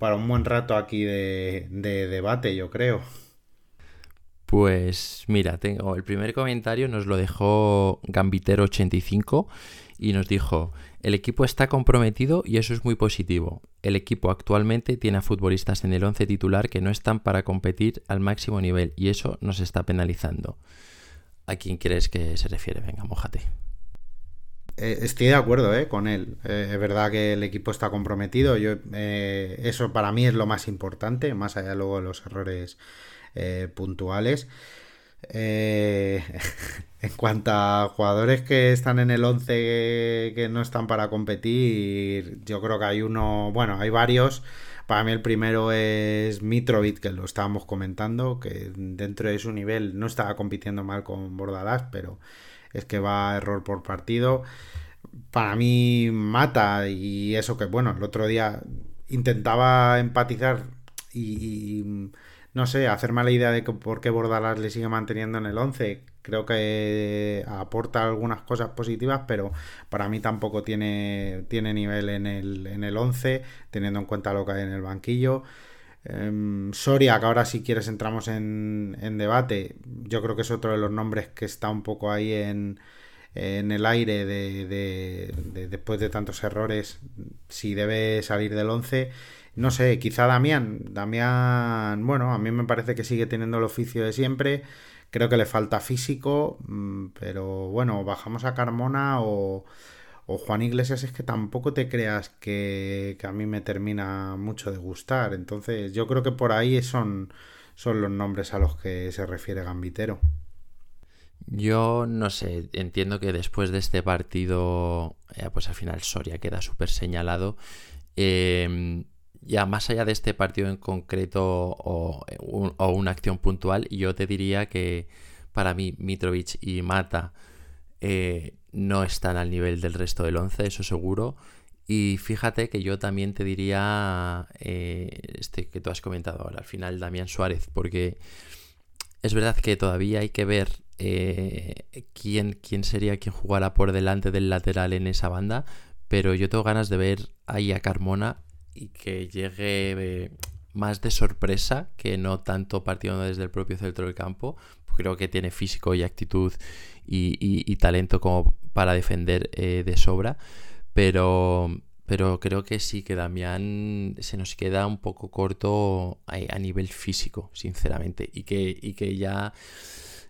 para un buen rato aquí de, debate, yo creo. Pues mira, tengo el primer comentario nos lo dejó Gambitero85 y nos dijo, el equipo está comprometido y eso es muy positivo. El equipo actualmente tiene a futbolistas en el 11 titular que no están para competir al máximo nivel y eso nos está penalizando. ¿A quién crees que se refiere? Venga, mojate. Eh, estoy de acuerdo eh, con él. Eh, es verdad que el equipo está comprometido. Yo, eso para mí es lo más importante, más allá luego de los errores puntuales. en cuanto a jugadores que están en el 11 que, no están para competir, yo creo que hay uno, bueno, hay varios. Para mí el primero es Mitrovic, que lo estábamos comentando, que dentro de su nivel no estaba compitiendo mal con Bordalás, pero es que va error por partido. Para mí mata y eso que bueno, el otro día intentaba empatizar y, no sé, hacerme la idea de que por qué Bordalas le sigue manteniendo en el 11. Creo que aporta algunas cosas positivas, pero para mí tampoco tiene, tiene nivel en el, en el 11, teniendo en cuenta lo que hay en el banquillo. Em, Soria, que ahora si quieres entramos en, debate, yo creo que es otro de los nombres que está un poco ahí en, el aire de, después de tantos errores, si debe salir del 11. No sé, quizá Damián. Damián, bueno, a mí me parece que sigue teniendo el oficio de siempre. Creo que le falta físico, mm, pero bueno, bajamos a Carmona o o Juan Iglesias es que tampoco te creas que, a mí me termina mucho de gustar. Entonces yo creo que por ahí son, son los nombres a los que se refiere Gambitero. Yo no sé, entiendo que después de este partido, eh, pues al final Soria queda súper señalado. Em, ya más allá de este partido en concreto o, o, una acción puntual, yo te diría que para mí Mitrovic y Mata eh, no están al nivel del resto del 11, eso seguro. Y fíjate que yo también te diría eh, este que tú has comentado ahora, al final Damián Suárez, porque es verdad que todavía hay que ver eh, quién, quién sería quien jugara por delante del lateral en esa banda, pero yo tengo ganas de ver ahí a Carmona y que llegue eh, más de sorpresa que no tanto partiendo desde el propio centro del campo. Creo que tiene físico y actitud y, talento como para defender eh, de sobra, pero, pero creo que sí que Damián se nos queda un poco corto a, nivel físico, sinceramente, y que, que ya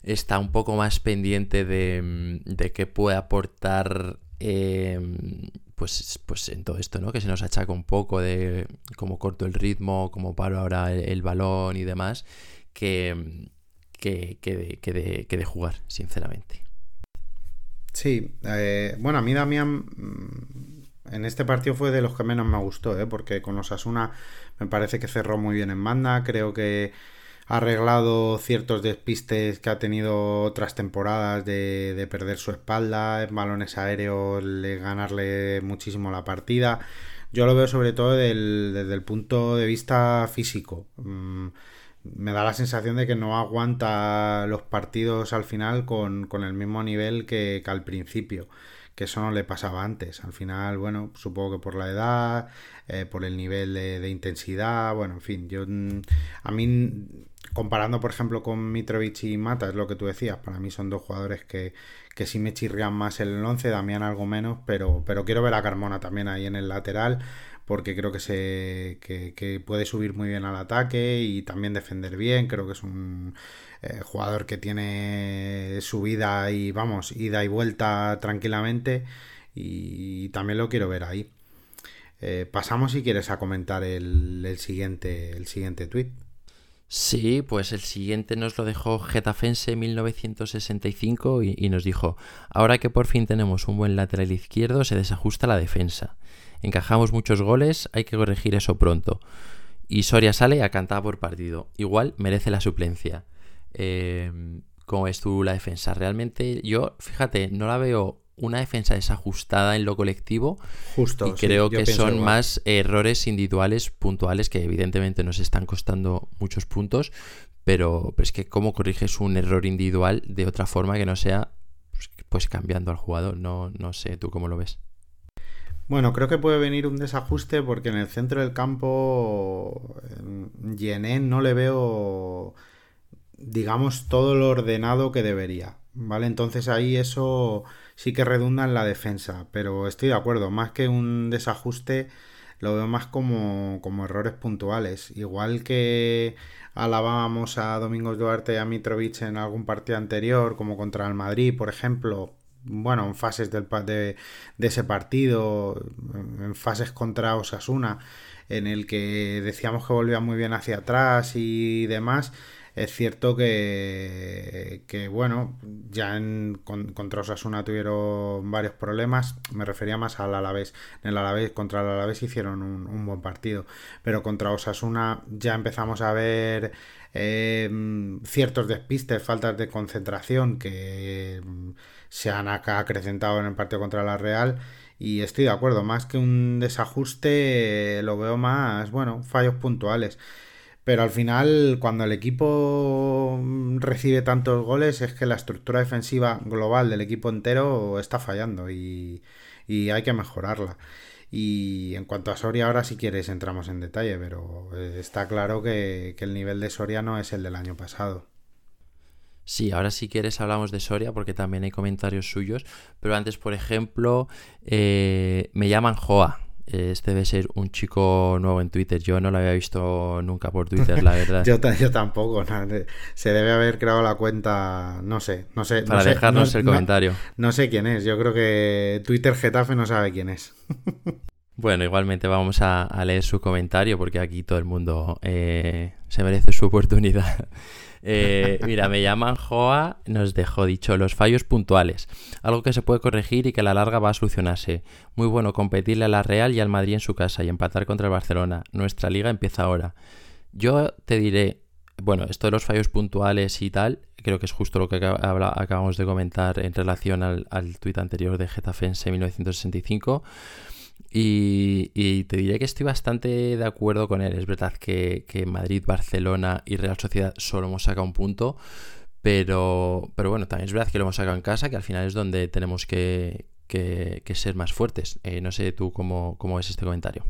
está un poco más pendiente de, de qué puede aportar em, pues, pues en todo esto, ¿no? Que se nos achaca un poco de cómo corto el ritmo, cómo paro ahora el, balón y demás, que, que, que, de, que de jugar, sinceramente. Sí, eh, bueno, a mí Damián mm, en este partido fue de los que menos me gustó, ¿eh? porque con Osasuna me parece que cerró muy bien en banda, creo que ha arreglado ciertos despistes que ha tenido otras temporadas de, de perder su espalda, en balones aéreos, le, ganarle muchísimo la partida. Yo lo veo sobre todo desde el punto de vista físico. Mm, me da la sensación de que no aguanta los partidos al final con, el mismo nivel que, al principio, que eso no le pasaba antes. Al final, bueno, supongo que por la edad, eh, por el nivel de, intensidad, bueno, en fin, yo mm, a mí, comparando por ejemplo con Mitrovic y Mata, es lo que tú decías, para mí son dos jugadores que, que sí me chirrían más el 11, Damián algo menos, pero, pero quiero ver a Carmona también ahí en el lateral porque creo que, se, que, puede subir muy bien al ataque y también defender bien. Creo que es un eh, jugador que tiene su vida y, vamos, ida y vuelta tranquilamente y, también lo quiero ver ahí. Eh, pasamos si quieres a comentar el, siguiente el siguiente tweet. Sí, pues el siguiente nos lo dejó Getafense 1965 y, nos dijo, ahora que por fin tenemos un buen lateral izquierdo, se desajusta la defensa encajamos muchos goles, hay que corregir eso pronto. Y Soria sale a cantar por partido. Igual merece la suplencia. Eh, ¿Cómo tú la defensa? Realmente yo, fíjate, no la veo una defensa desajustada en lo colectivo. Justo. Y creo que son más errores individuales puntuales que evidentemente nos están costando muchos puntos. Pero, pero es que cómo corriges un error individual de otra forma que no sea pues, pues cambiando al jugador. No, no sé, ¿tú cómo lo ves? Bueno, creo que puede venir un desajuste porque en el centro del campo, en no le veo, digamos, todo lo ordenado que debería. ¿Vale? Entonces ahí eso sí que redunda en la defensa. Pero estoy de acuerdo, más que un desajuste, lo veo más como, como errores puntuales. Igual que alabábamos a Domingos Duarte y a Mitrovic en algún partido anterior, como contra el Madrid, por ejemplo, bueno, en fases del, de, de ese partido, en fases contra Osasuna, en el que decíamos que volvía muy bien hacia atrás y demás. Es cierto que, que bueno, ya en, contra Osasuna tuvieron varios problemas. Me refería más al Alavés. En el Alavés, contra el Alavés hicieron un, buen partido. Pero contra Osasuna ya empezamos a ver eh, ciertos despistes, faltas de concentración que se han acrecentado en el partido contra la Real y estoy de acuerdo, más que un desajuste lo veo más, bueno, fallos puntuales. Pero al final, cuando el equipo recibe tantos goles, es que la estructura defensiva global del equipo entero está fallando y, hay que mejorarla. Y en cuanto a Soria, ahora si quieres entramos en detalle, pero eh, está claro que, que el nivel de Soria no es el del año pasado. Sí, ahora si quieres hablamos de Soria porque también hay comentarios suyos. Pero antes, por ejemplo, eh, me llaman Joa. Este debe ser un chico nuevo en Twitter. Yo no lo había visto nunca por Twitter, la verdad. yo, tampoco. Se debe haber creado la cuenta, no sé, no sé. Para dejarnos el comentario. No, sé quién es. Yo creo que Twitter Getafe no sabe quién es. bueno, igualmente vamos a, leer su comentario porque aquí todo el mundo eh, se merece su oportunidad. Eh, mira, me llaman Joa, nos dejó dicho los fallos puntuales, algo que se puede corregir y que a la larga va a solucionarse. Muy bueno competirle a la Real y al Madrid en su casa y empatar contra el Barcelona. Nuestra liga empieza ahora. Yo te diré, bueno, esto de los fallos puntuales y tal, creo que es justo lo que acabamos de comentar en relación al, al tuit anterior de Getafense 1965. Y, te diré que estoy bastante de acuerdo con él. Es verdad que, Madrid, Barcelona y Real Sociedad solo hemos sacado un punto, pero, pero bueno, también es verdad que lo hemos sacado en casa, que al final es donde tenemos que, ser más fuertes. Eh, no sé tú cómo, cómo ves este comentario.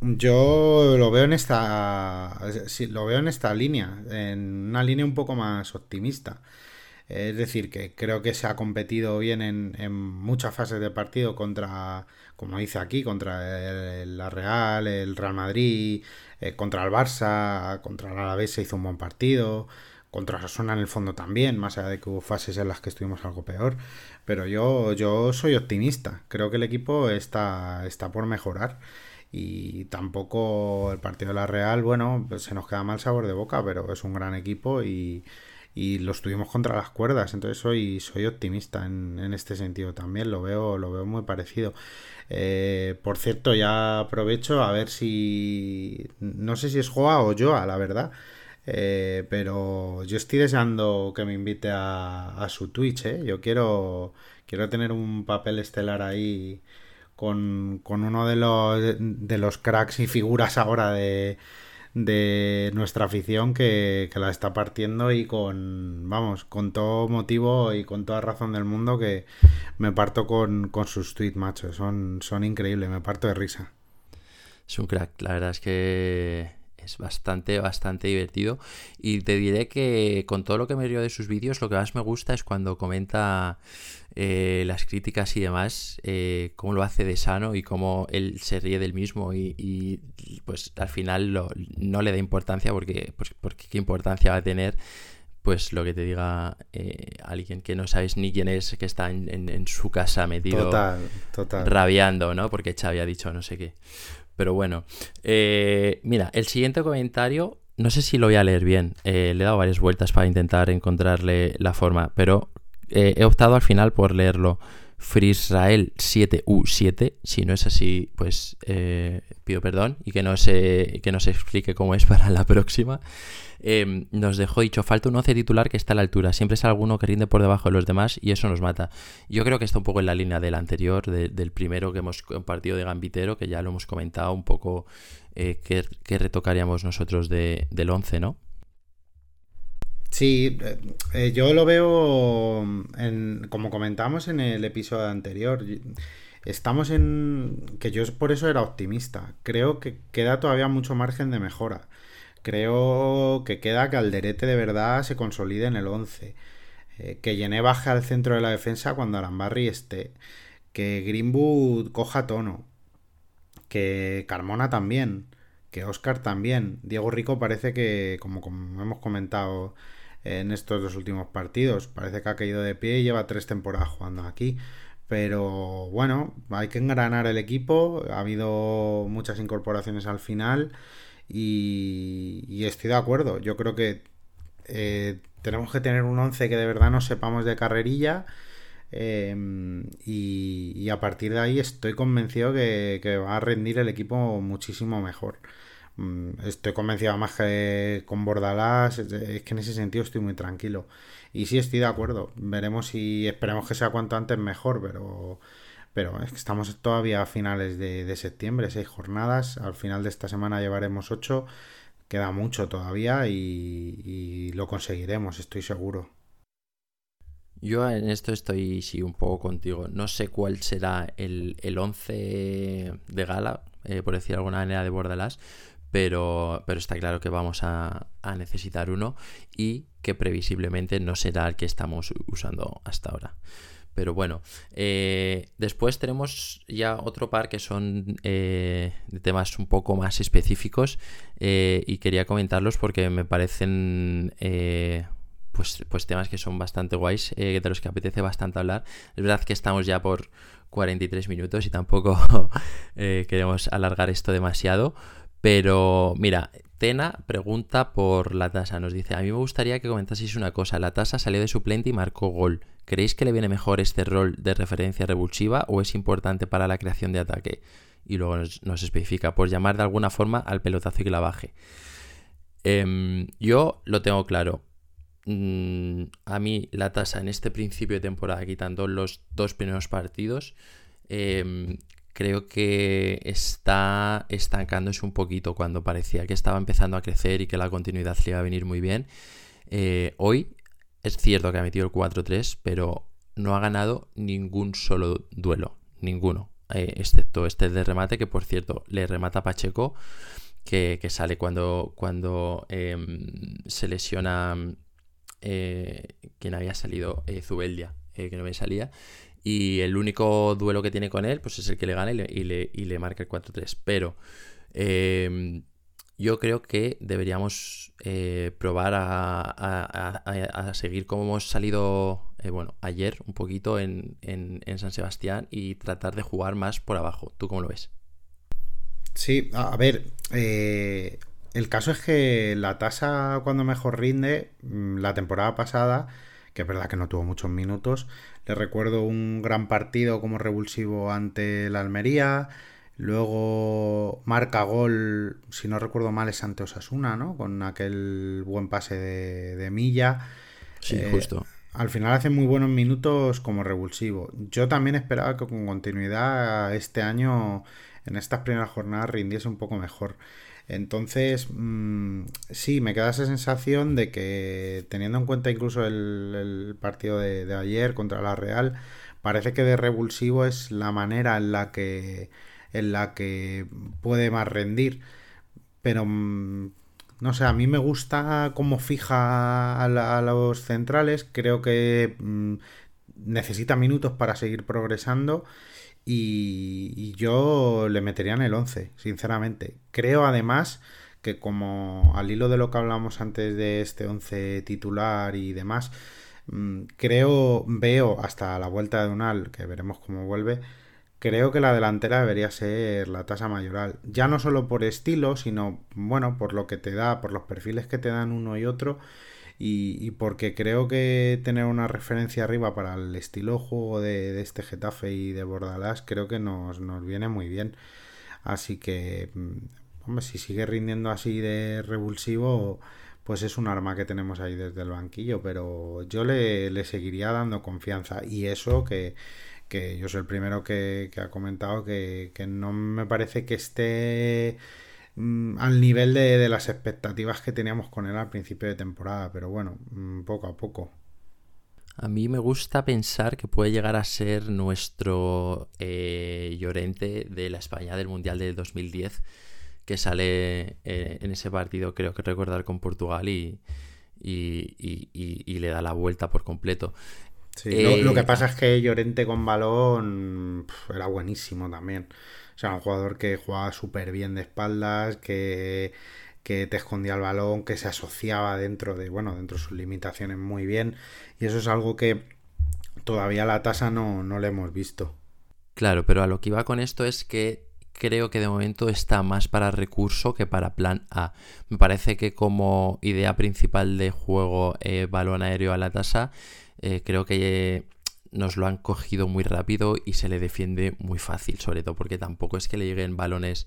Yo lo veo en esta. lo veo en esta línea. En una línea un poco más optimista. Es decir, que creo que se ha competido bien en, en muchas fases de partido contra como dice aquí, contra el, la Real, el Real Madrid, eh, contra el Barça, contra el Alavés se hizo un buen partido, contra Sasuna en el fondo también, más allá de que hubo fases en las que estuvimos algo peor. Pero yo, yo soy optimista, creo que el equipo está, está por mejorar. Y tampoco el partido de la Real, bueno, pues se nos queda mal sabor de boca, pero es un gran equipo y, y los tuvimos contra las cuerdas. Entonces soy, soy optimista en, en este sentido también, lo veo, lo veo muy parecido. Eh, por cierto, ya aprovecho a ver si. No sé si es Joa o Joa, la verdad. Eh, pero yo estoy deseando que me invite a, su Twitch, ¿eh? Yo quiero, quiero tener un papel estelar ahí con, con uno de los, de los cracks y figuras ahora de, de nuestra afición que, la está partiendo y con, vamos, con todo motivo y con toda razón del mundo que me parto con, sus tweets, macho. Son, son increíbles, me parto de risa. Es un crack, la verdad es que es bastante, bastante divertido. Y te diré que con todo lo que me río de sus vídeos, lo que más me gusta es cuando comenta eh, las críticas y demás, eh, cómo lo hace de sano y cómo él se ríe del mismo y, pues al final no le da importancia porque, pues, porque qué importancia va a tener pues lo que te diga eh, alguien que no sabes ni quién es, que está en, su casa metido total, total. rabiando, ¿no? Porque Xavi ha dicho no sé qué. Pero bueno, eh, mira, el siguiente comentario, no sé si lo voy a leer bien, eh, le he dado varias vueltas para intentar encontrarle la forma, pero eh, he optado al final por leerlo. Frisrael 7U7, si no es así, pues pido perdón y que no, se, que no se explique cómo es para la próxima. Em, nos dejó dicho, falta un 11 titular que está a la altura, siempre es alguno que rinde por debajo de los demás y eso nos mata. Yo creo que está un poco en la línea del anterior, del primero que hemos compartido de Gambitero, que ya lo hemos comentado un poco eh, qué, retocaríamos nosotros de, del 11, ¿no? Sí, eh, eh, yo lo veo en, como comentamos en el episodio anterior. Estamos en. que yo por eso era optimista. Creo que queda todavía mucho margen de mejora. Creo que queda que Alderete de verdad se consolide en el 11. Eh, que Llené baje al centro de la defensa cuando Arambarri esté. Que Greenwood coja tono. Que Carmona también. Que Oscar también. Diego Rico parece que, como, como hemos comentado en estos dos últimos partidos, parece que ha caído de pie y lleva tres temporadas jugando aquí. Pero bueno, hay que engranar el equipo. Ha habido muchas incorporaciones al final. Y, estoy de acuerdo. Yo creo que eh, tenemos que tener un 11 que de verdad nos sepamos de carrerilla. Em, y, a partir de ahí estoy convencido que, va a rendir el equipo muchísimo mejor. Mm, estoy convencido más que con Bordalás. Es que en ese sentido estoy muy tranquilo. Y sí estoy de acuerdo. Veremos si esperemos que sea cuanto antes mejor, pero pero estamos todavía a finales de, septiembre, seis jornadas. Al final de esta semana llevaremos ocho. Queda mucho todavía y, lo conseguiremos, estoy seguro. Yo en esto estoy sí un poco contigo. No sé cuál será el, el 11 de gala, eh, por decir alguna manera, de Bordalas, pero, pero está claro que vamos a, a, necesitar uno y que previsiblemente no será el que estamos usando hasta ahora. Pero bueno, eh, después tenemos ya otro par que son eh, de temas un poco más específicos eh, y quería comentarlos porque me parecen pues, pues temas que son bastante guays, de los que apetece bastante hablar. Es verdad que estamos ya por 43 minutos y tampoco queremos alargar esto demasiado, pero mira, Tena pregunta por la tasa. Nos dice, a mí me gustaría que comentaseis una cosa. La tasa salió de suplente y marcó gol. ¿Creéis que le viene mejor este rol de referencia revulsiva o es importante para la creación de ataque? Y luego nos, especifica, por llamar de alguna forma al pelotazo y que la baje. Em, yo lo tengo claro. Mm, a mí la tasa en este principio de temporada, quitando los dos primeros partidos, em, creo que está estancándose un poquito cuando parecía que estaba empezando a crecer y que la continuidad le iba a venir muy bien. Eh, hoy es cierto que ha metido el 4-3, pero no ha ganado ningún solo duelo, ninguno, eh, excepto este de remate, que por cierto le remata Pacheco, que, sale cuando, cuando em, se lesiona eh, quien había salido, eh, Zubeldia, que no me salía. Y el único duelo que tiene con él, pues es el que le gana y le, y le marca el 4-3. Pero em, yo creo que deberíamos eh, probar a, seguir como hemos salido, eh, bueno, ayer un poquito en, San Sebastián y tratar de jugar más por abajo. ¿Tú cómo lo ves? Sí, a ver, eh, el caso es que la tasa cuando mejor rinde, mm, la temporada pasada, que es verdad que no tuvo muchos minutos, le recuerdo un gran partido como revulsivo ante la Almería, luego marca gol, si no recuerdo mal, es ante Osasuna, ¿no? Con aquel buen pase de, Milla. Sí, eh, justo. Al final hace muy buenos minutos como revulsivo. Yo también esperaba que con continuidad este año, en estas primeras jornadas, rindiese un poco mejor. Entonces, mm, sí, me queda esa sensación de que teniendo en cuenta incluso el, partido de, ayer contra la Real, parece que de revulsivo es la manera en la que, en la que puede más rendir. Pero, mm, no sé, a mí me gusta cómo fija a, los centrales, creo que mm, necesita minutos para seguir progresando y, yo le metería en el 11, sinceramente. Creo además que como al hilo de lo que hablamos antes de este 11 titular y demás, mm, creo, veo hasta la vuelta de Unal, que veremos cómo vuelve, creo que la delantera debería ser la tasa mayoral. Ya no solo por estilo, sino, bueno, por lo que te da, por los perfiles que te dan uno y otro y, porque creo que tener una referencia arriba para el estilo juego de, este Getafe y de Bordalás creo que nos, viene muy bien. Así que, mm, hombre, si sigue rindiendo así de revulsivo, pues es un arma que tenemos ahí desde el banquillo, pero yo le, seguiría dando confianza y eso que, yo soy el primero que, ha comentado que, que no me parece que esté Mm, al nivel de, las expectativas que teníamos con él al principio de temporada, pero bueno, mm, poco a poco. A mí me gusta pensar que puede llegar a ser nuestro eh, Llorente de la España del Mundial del 2010, que sale eh, en ese partido, creo que recordar, con Portugal y, y, le da la vuelta por completo. Lo, que eh, pasa es que Llorente con balón era buenísimo también. O sea, un jugador que jugaba súper bien de espaldas, que, te escondía el balón, que se asociaba dentro de, bueno, dentro de sus limitaciones muy bien. Y eso es algo que todavía la tasa no, no le hemos visto. Claro, pero a lo que iba con esto es que creo que de momento está más para recurso que para plan A. Me parece que como idea principal de juego eh, balón aéreo a la tasa, eh, creo que nos lo han cogido muy rápido y se le defiende muy fácil, sobre todo porque tampoco es que le lleguen balones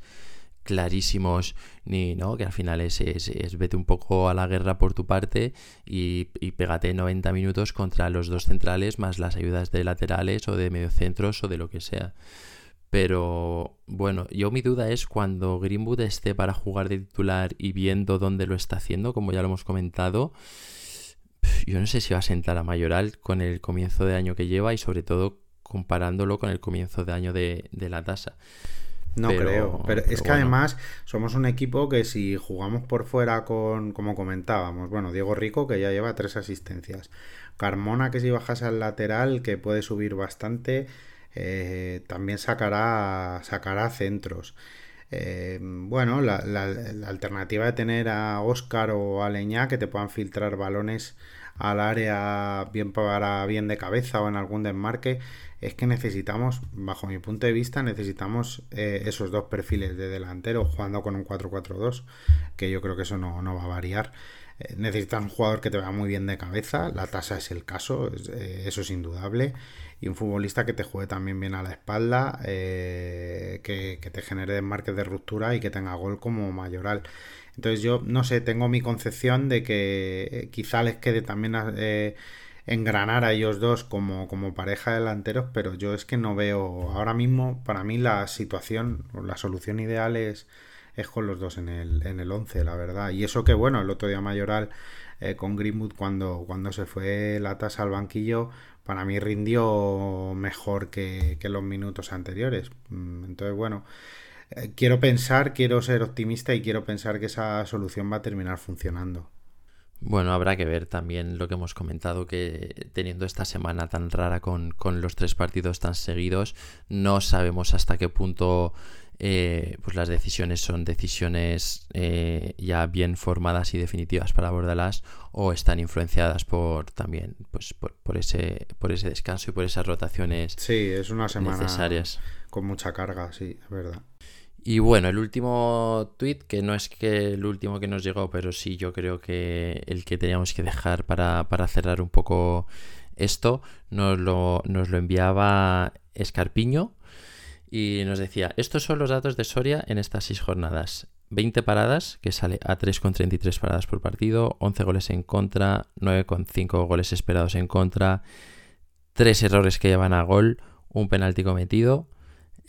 clarísimos ni no que al final es, es, vete un poco a la guerra por tu parte y, y, pégate 90 minutos contra los dos centrales más las ayudas de laterales o de mediocentros o de lo que sea. Pero bueno yo mi duda es cuando Greenwood esté para jugar de titular y viendo dónde lo está haciendo como ya lo hemos comentado yo no sé si va a sentar a Mayoral con el comienzo de año que lleva y sobre todo comparándolo con el comienzo de año de, la tasa. No creo, pero, es que además somos un equipo que si jugamos por fuera con, como comentábamos, bueno, Diego Rico que ya lleva tres asistencias, Carmona que si bajase al lateral que puede subir bastante, eh, también sacará, sacará centros. Eh, bueno, la, alternativa de tener a Oscar o a Leña que te puedan filtrar balones al área bien para bien de cabeza o en algún desmarque es que necesitamos, bajo mi punto de vista, necesitamos eh, esos dos perfiles de delantero jugando con un 4-4-2, que yo creo que eso no, va a variar. Eh, necesitas un jugador que te vea muy bien de cabeza, la tasa es el caso, eso es indudable y un futbolista que te juegue también bien a la espalda, eh, que, te genere desmarques de ruptura y que tenga gol como mayoral. Entonces yo, no sé, tengo mi concepción de que eh, quizá les quede también eh, engranar a ellos dos como, como pareja de delanteros, pero yo es que no veo, ahora mismo, para mí la situación, la solución ideal es, es con los dos en el, en el 11, la verdad. Y eso que, bueno, el otro día Mayoral con Greenwood cuando, cuando se fue la tasa al banquillo, para mí rindió mejor que, los minutos anteriores. Mm, entonces, bueno, eh, quiero pensar, quiero ser optimista y quiero pensar que esa solución va a terminar funcionando. Bueno, habrá que ver también lo que hemos comentado, que teniendo esta semana tan rara con, con los tres partidos tan seguidos, no sabemos hasta qué punto eh, pues las decisiones son decisiones eh, ya bien formadas y definitivas para Bordalás o están influenciadas por también pues por, ese por ese descanso y por esas rotaciones sí es una semana necesarias. con mucha carga sí es verdad. Y bueno, el último tweet, que no es que el último que nos llegó, pero sí yo creo que el que teníamos que dejar para, para cerrar un poco esto, nos lo, nos lo enviaba Escarpiño y nos decía, estos son los datos de Soria en estas seis jornadas. 20 paradas, que sale a 3,33 paradas por partido, 11 goles en contra, 9,5 goles esperados en contra, 3 errores que llevan a gol, un penalti cometido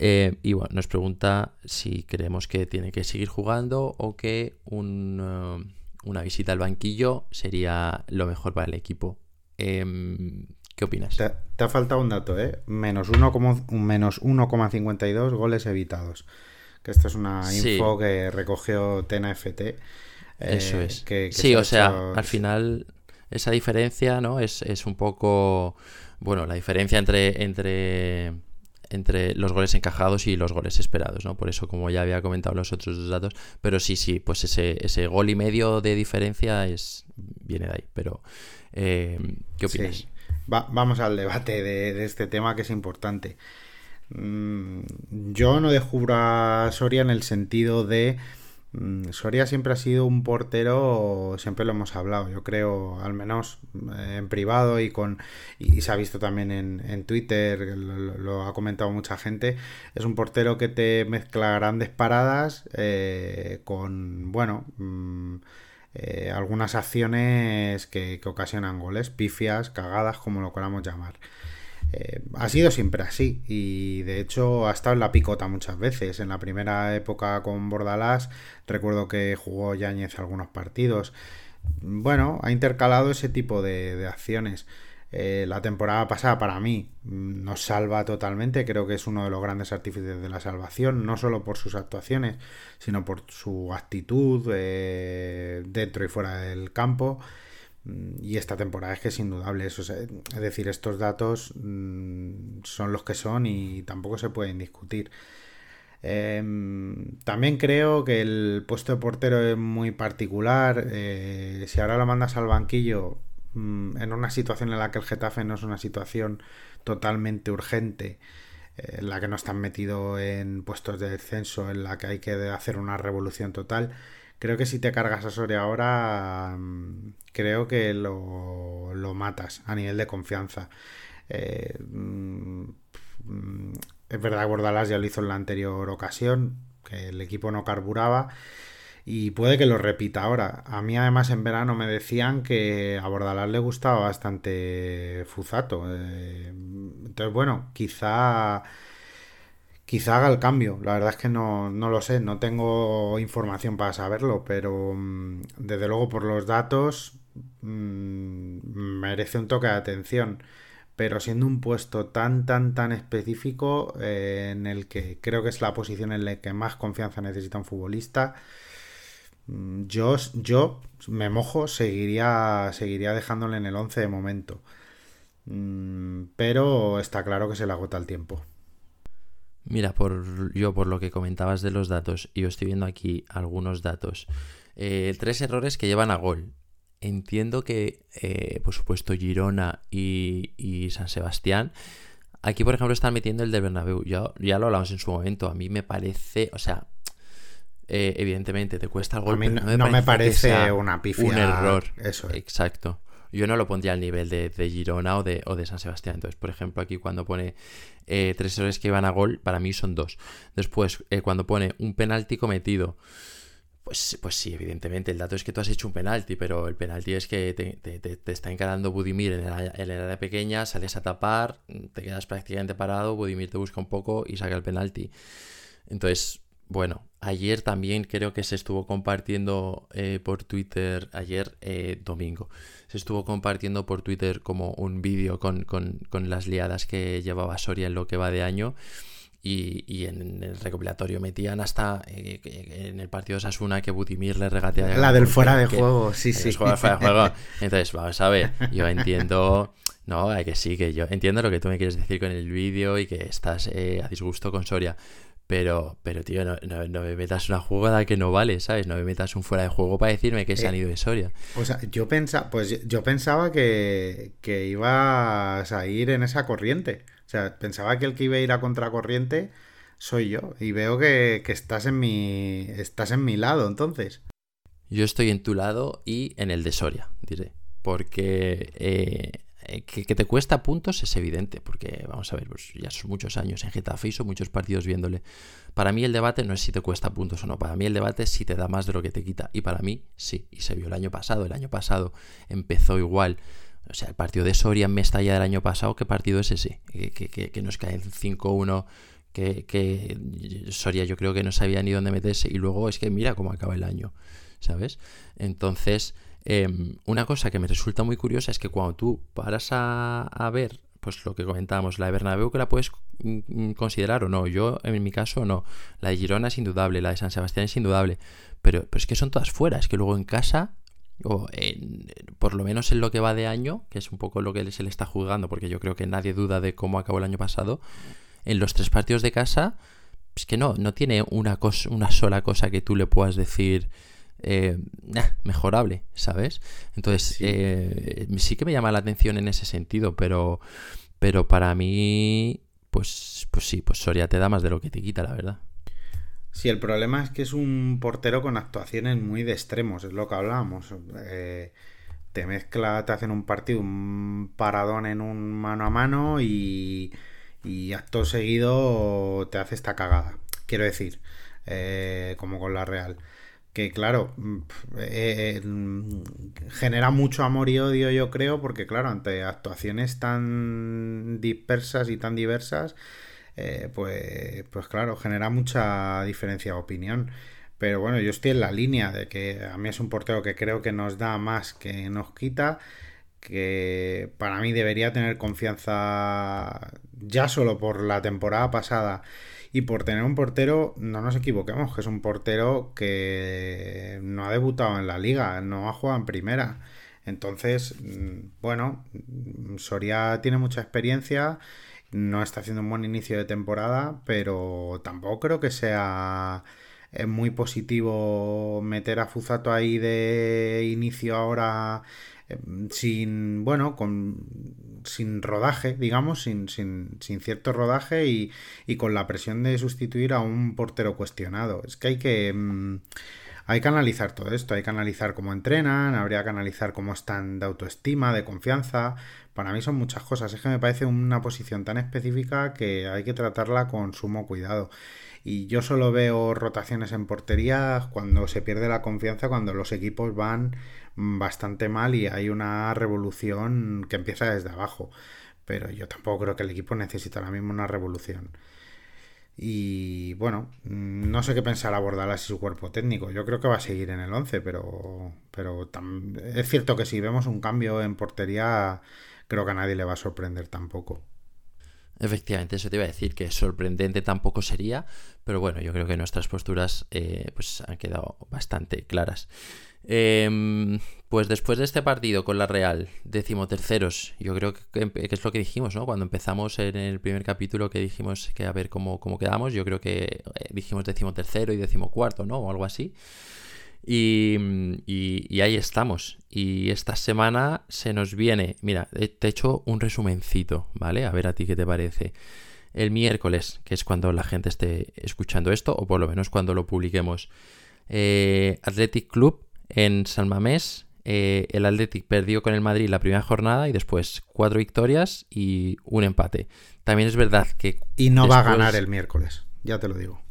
eh, y bueno, nos pregunta si creemos que tiene que seguir jugando o que eh, una visita al banquillo sería lo mejor para el equipo. Em, ¿Qué opinas? Te, ha faltado un dato, ¿eh? Menos 1,52 goles evitados. Que esto es una info que recogió Tena FT. Eso es. sí, o sea, al final esa diferencia, ¿no? Es, es un poco. Bueno, la diferencia entre. entre entre los goles encajados y los goles esperados, ¿no? Por eso, como ya había comentado los otros dos datos, pero sí, sí, pues ese, ese gol y medio de diferencia es viene de ahí. Pero, eh, ¿qué opinas? Vamos al debate de, este tema que es importante. Mm, yo no descubro a Soria en el sentido de Mm, Soria siempre ha sido un portero, siempre lo hemos hablado, yo creo, al menos eh, en privado y con y se ha visto también en, Twitter, lo, ha comentado mucha gente, es un portero que te mezcla grandes paradas eh, con, bueno, mm, eh, algunas acciones que, que ocasionan goles, pifias, cagadas, como lo queramos llamar. Eh, ha sido siempre así y de hecho ha estado en la picota muchas veces. En la primera época con Bordalás recuerdo que jugó Yáñez algunos partidos. Bueno, ha intercalado ese tipo de, acciones. Eh, la temporada pasada para mí mm, nos salva totalmente, creo que es uno de los grandes artífices de la salvación, no solo por sus actuaciones, sino por su actitud eh, dentro y fuera del campo. Mm, y esta temporada es que es indudable eso. Es decir, estos datos mm, son los que son y tampoco se pueden discutir. Em, también creo que el puesto de portero es muy particular. Eh, si ahora lo mandas al banquillo mm, en una situación en la que el Getafe no es una situación totalmente urgente, eh, en la que no están metidos en puestos de descenso, en la que hay que hacer una revolución total, Creo que si te cargas a Soria ahora, mm, creo que lo, matas a nivel de confianza. Eh, mm, es verdad que ya lo hizo en la anterior ocasión, que el equipo no carburaba y puede que lo repita ahora. A mí además en verano me decían que a Bordalás le gustaba bastante Fuzato. Eh, entonces bueno, quizá quizá haga el cambio. La verdad es que no, lo sé, no tengo información para saberlo, pero mm, desde luego por los datos mm, merece un toque de atención. Pero siendo un puesto tan, tan, tan específico eh, en el que creo que es la posición en la que más confianza necesita un futbolista, yo, yo me mojo, seguiría, seguiría dejándole en el 11 de momento. pero está claro que se le agota el tiempo. Mira, por, yo por lo que comentabas de los datos, y yo estoy viendo aquí algunos datos. Eh, tres errores que llevan a gol. Entiendo que, eh, por supuesto, Girona y, San Sebastián. Aquí, por ejemplo, están metiendo el de Bernabéu. Ya, ya lo hablamos en su momento. A mí me parece, o sea, eh, evidentemente te cuesta el gol. A mí no, me parece, una pifia. Un error. Eso es. Exacto yo no lo pondría al nivel de, Girona o de, o de, San Sebastián. Entonces, por ejemplo, aquí cuando pone eh, tres errores que van a gol, para mí son dos. Después, eh, cuando pone un penalti cometido, pues, pues sí, evidentemente, el dato es que tú has hecho un penalti, pero el penalti es que te, está encarando Budimir en el, en el área pequeña, sales a tapar, te quedas prácticamente parado, Budimir te busca un poco y saca el penalti. Entonces, bueno, ayer también creo que se estuvo compartiendo eh, por Twitter, ayer eh, domingo, se estuvo compartiendo por Twitter como un vídeo con, las liadas que llevaba Soria en lo que va de año. Y, en el recopilatorio metían hasta eh, en el partido de Sasuna que Budimir le regatea. La del fuera de juego, sí, sí. Fuera de juego. Entonces, vamos a ver, yo entiendo, no, que sí, que yo entiendo lo que tú me quieres decir con el vídeo y que estás a disgusto con Soria, pero, pero tío, no, me metas una jugada que no vale, ¿sabes? No me metas un fuera de juego para decirme que se han eh, ido de Soria. O sea, yo, pensa, pues yo pensaba que, que ibas a ir en esa corriente. O sea, pensaba que el que iba a ir a contracorriente soy yo. Y veo que, estás en mi. estás en mi lado, entonces. Yo estoy en tu lado y en el de Soria, diré. Porque eh, eh, que, te cuesta puntos es evidente, porque vamos a ver, pues ya son muchos años en Getafe y son muchos partidos viéndole. Para mí el debate no es si te cuesta puntos o no, para mí el debate es si te da más de lo que te quita. Y para mí sí, y se vio el año pasado, el año pasado empezó igual. O sea, el partido de Soria en Mestalla del año pasado, ¿qué partido es ese? Que, que, que nos cae 5-1, que, que Soria yo creo que no sabía ni dónde meterse y luego es que mira cómo acaba el año, ¿sabes? Entonces... Em, una cosa que me resulta muy curiosa es que cuando tú paras a, ver, pues lo que comentábamos, la de Bernabéu que la puedes mm, mm, considerar o no, yo en mi caso no, la de Girona es indudable, la de San Sebastián es indudable, pero, pero es que son todas fuera, es que luego en casa o por lo menos en lo que va de año, que es un poco lo que se le está juzgando, porque yo creo que nadie duda de cómo acabó el año pasado, en los tres partidos de casa, es que no, no tiene una, cosa, una sola cosa que tú le puedas decir eh, mejorable, ¿sabes? Entonces, sí. Eh, sí. que me llama la atención en ese sentido, pero, pero para mí, pues, pues sí, pues Soria te da más de lo que te quita, la verdad. Sí, el problema es que es un portero con actuaciones muy de extremos, es lo que hablábamos. Eh, te mezcla, te hacen un partido, un paradón en un mano a mano y, y acto seguido te hace esta cagada. Quiero decir, como con la Real que claro, mm, eh, mm, genera mucho amor y odio yo creo, porque claro, ante actuaciones tan dispersas y tan diversas, eh, pues, pues claro, genera mucha diferencia de opinión. Pero bueno, yo estoy en la línea de que a mí es un portero que creo que nos da más que nos quita, que para mí debería tener confianza ya solo por la temporada pasada y por tener un portero, no nos equivoquemos, que es un portero que no ha debutado en la liga, no ha jugado en primera. Entonces, mm, bueno, Soria tiene mucha experiencia, no está haciendo un buen inicio de temporada, pero tampoco creo que sea eh, muy positivo meter a Fuzato ahí de inicio ahora Em, sin, bueno, con, sin rodaje, digamos, sin, sin, cierto rodaje y, con la presión de sustituir a un portero cuestionado. Es que hay que... Em, hay que analizar todo esto, hay que analizar cómo entrenan, habría que analizar cómo están de autoestima, de confianza. Para mí son muchas cosas. Es que me parece una posición tan específica que hay que tratarla con sumo cuidado. Y yo solo veo rotaciones en portería cuando se pierde la confianza, cuando los equipos van bastante mal y hay una revolución que empieza desde abajo. Pero yo tampoco creo que el equipo necesite ahora mismo una revolución. Y bueno, no sé qué pensar abordar así su cuerpo técnico. Yo creo que va a seguir en el 11, pero, pero es cierto que si vemos un cambio en portería, creo que a nadie le va a sorprender tampoco. Efectivamente, eso te iba a decir, que sorprendente tampoco sería, pero bueno, yo creo que nuestras posturas eh, pues han quedado bastante claras. Em, pues después de este partido con la Real, decimoterceros, yo creo que, es lo que dijimos, ¿no? Cuando empezamos en el primer capítulo que dijimos que a ver cómo, cómo quedamos, yo creo que eh, dijimos decimotercero y decimocuarto, ¿no? O algo así. Y, ahí estamos. Y esta semana se nos viene, mira, te he hecho un resumencito, ¿vale? A ver a ti qué te parece. El miércoles, que es cuando la gente esté escuchando esto, o por lo menos cuando lo publiquemos. Eh, Athletic Club en San Mamés, eh, el Athletic perdió con el Madrid la primera jornada y después cuatro victorias y un empate. También es verdad que... Y no va a ganar el miércoles, ya te lo digo.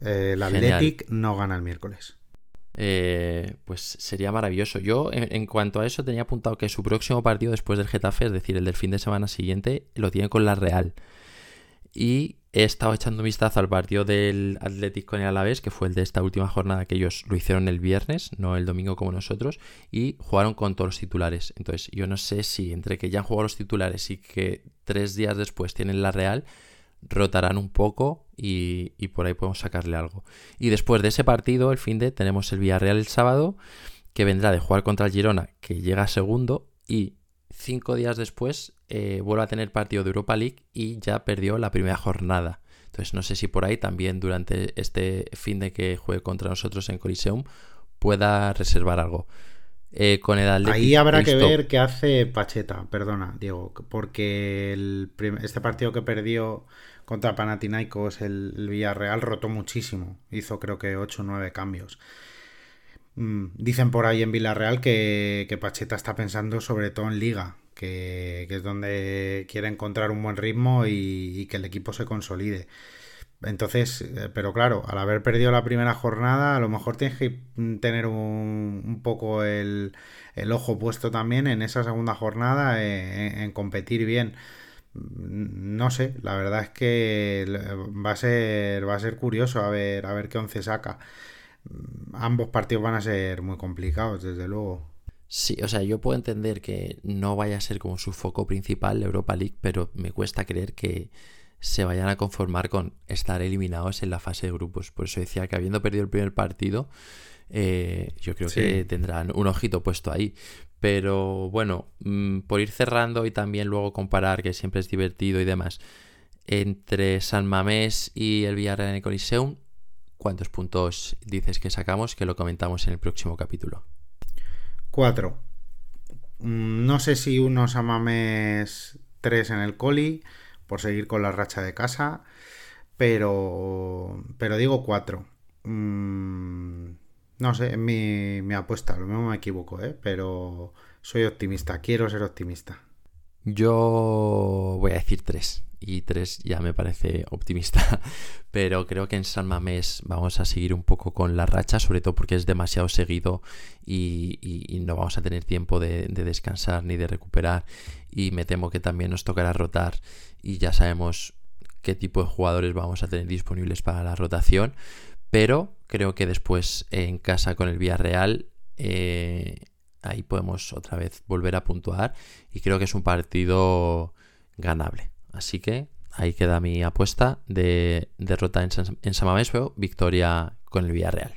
el Athletic no gana el miércoles. Eh, pues sería maravilloso. Yo, en, cuanto a eso, tenía apuntado que su próximo partido después del Getafe, es decir, el del fin de semana siguiente, lo tiene con la Real. Y he estado echando un vistazo al partido del Atlético con el Alavés, que fue el de esta última jornada que ellos lo hicieron el viernes, no el domingo como nosotros, y jugaron con todos los titulares. Entonces, yo no sé si entre que ya han jugado los titulares y que tres días después tienen la Real, rotarán un poco y, y por ahí podemos sacarle algo. Y después de ese partido, el fin de, tenemos el Villarreal el sábado, que vendrá de jugar contra el Girona, que llega segundo, y cinco días después eh, vuelve a tener partido de Europa League y ya perdió la primera jornada. Entonces no sé si por ahí también durante este fin de que juegue contra nosotros en Coliseum pueda reservar algo. eh, con el Atlético. Ahí habrá que ver qué hace Pacheta, perdona, Diego, porque el este partido que perdió contra Panathinaikos, el, el, Villarreal, rotó muchísimo. Hizo creo que 8 o 9 cambios. Mm, dicen por ahí en Villarreal que, Pacheta está pensando sobre todo en Liga, que, es donde quiere encontrar un buen ritmo y, que el equipo se consolide. Entonces, eh, pero claro, al haber perdido la primera jornada, a lo mejor tienes que tener un, un poco el, ojo puesto también en esa segunda jornada, eh, en, en competir bien no sé, la verdad es que va a ser va a ser curioso a ver a ver qué once saca. Ambos partidos van a ser muy complicados, desde luego. Sí, o sea, yo puedo entender que no vaya a ser como su foco principal la Europa League, pero me cuesta creer que se vayan a conformar con estar eliminados en la fase de grupos. Por eso decía que habiendo perdido el primer partido, eh, yo creo sí. que tendrán un ojito puesto ahí. Pero bueno, mmm, por ir cerrando y también luego comparar, que siempre es divertido y demás, entre San Mamés y el Villarreal en el Coliseum, ¿cuántos puntos dices que sacamos? Que lo comentamos en el próximo capítulo. Cuatro. No sé si uno San Mamés tres en el Coli, por seguir con la racha de casa, pero, pero digo cuatro. Mm, no sé, es mi, mi, apuesta, lo mismo me equivoco, ¿eh? pero soy optimista, quiero ser optimista. Yo voy a decir tres, y tres ya me parece optimista, pero creo que en San Mamés vamos a seguir un poco con la racha, sobre todo porque es demasiado seguido y, no vamos a tener tiempo de, de, descansar ni de recuperar, y me temo que también nos tocará rotar, y ya sabemos qué tipo de jugadores vamos a tener disponibles para la rotación. Pero creo que después en casa con el Villarreal eh, ahí podemos otra vez volver a puntuar y creo que es un partido ganable. Así que ahí queda mi apuesta de derrota en San, pero victoria con el Villarreal.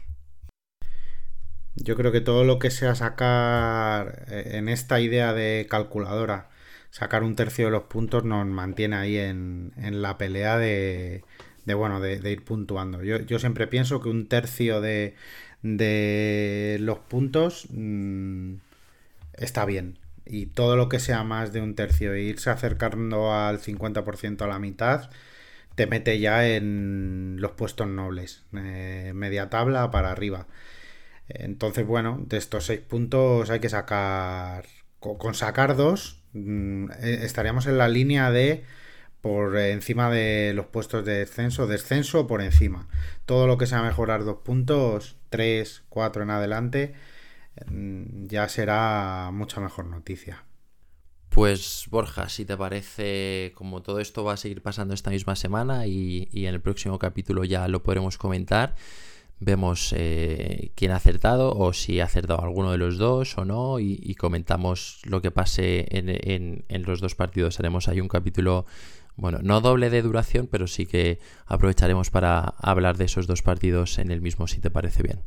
Yo creo que todo lo que sea sacar eh, en esta idea de calculadora, sacar un tercio de los puntos nos mantiene ahí en, la pelea de, bueno, de, ir puntuando. Yo, siempre pienso que un tercio de, los puntos mmm, está bien. Y todo lo que sea más de un tercio e irse acercando al 50% a la mitad, te mete ya en los puestos nobles, eh, media tabla para arriba. Entonces, bueno, de estos seis puntos hay que sacar, con, sacar dos, mmm, estaríamos en la línea de por encima de los puestos de descenso, descenso por encima. Todo lo que sea mejorar dos puntos, tres, cuatro en adelante, mm, ya será mucha mejor noticia. Pues Borja, si te parece, como todo esto va a seguir pasando esta misma semana y, en el próximo capítulo ya lo podremos comentar, vemos eh, quién ha acertado o si ha acertado alguno de los dos o no y, comentamos lo que pase en, en, en, los dos partidos. Haremos ahí un capítulo bueno, no doble de duración, pero sí que aprovecharemos para hablar de esos dos partidos en el mismo, si te parece bien.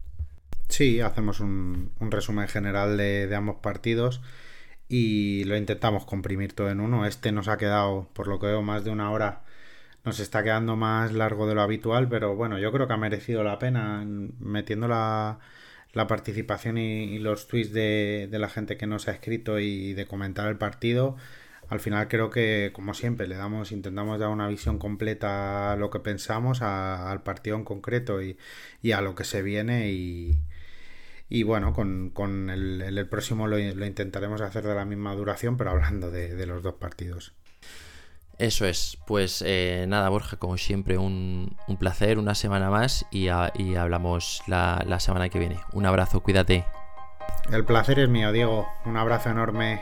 Sí, hacemos un, resumen general de, ambos partidos y lo intentamos comprimir todo en uno. Este nos ha quedado, por lo que veo, más de una hora. Nos está quedando más largo de lo habitual, pero bueno, yo creo que ha merecido la pena metiendo la, participación y, los tweets de, la gente que nos ha escrito y de comentar el partido al final creo que, como siempre, le damos, intentamos dar una visión completa a lo que pensamos, al partido en concreto y, y, a lo que se viene y, y bueno, con, con el, el, próximo lo, lo, intentaremos hacer de la misma duración, pero hablando de, de los dos partidos. Eso es, pues eh, nada, Borja, como siempre, un, un placer, una semana más y, a, y hablamos la, la semana que viene. Un abrazo, cuídate. El placer es mío, Diego. Un abrazo enorme.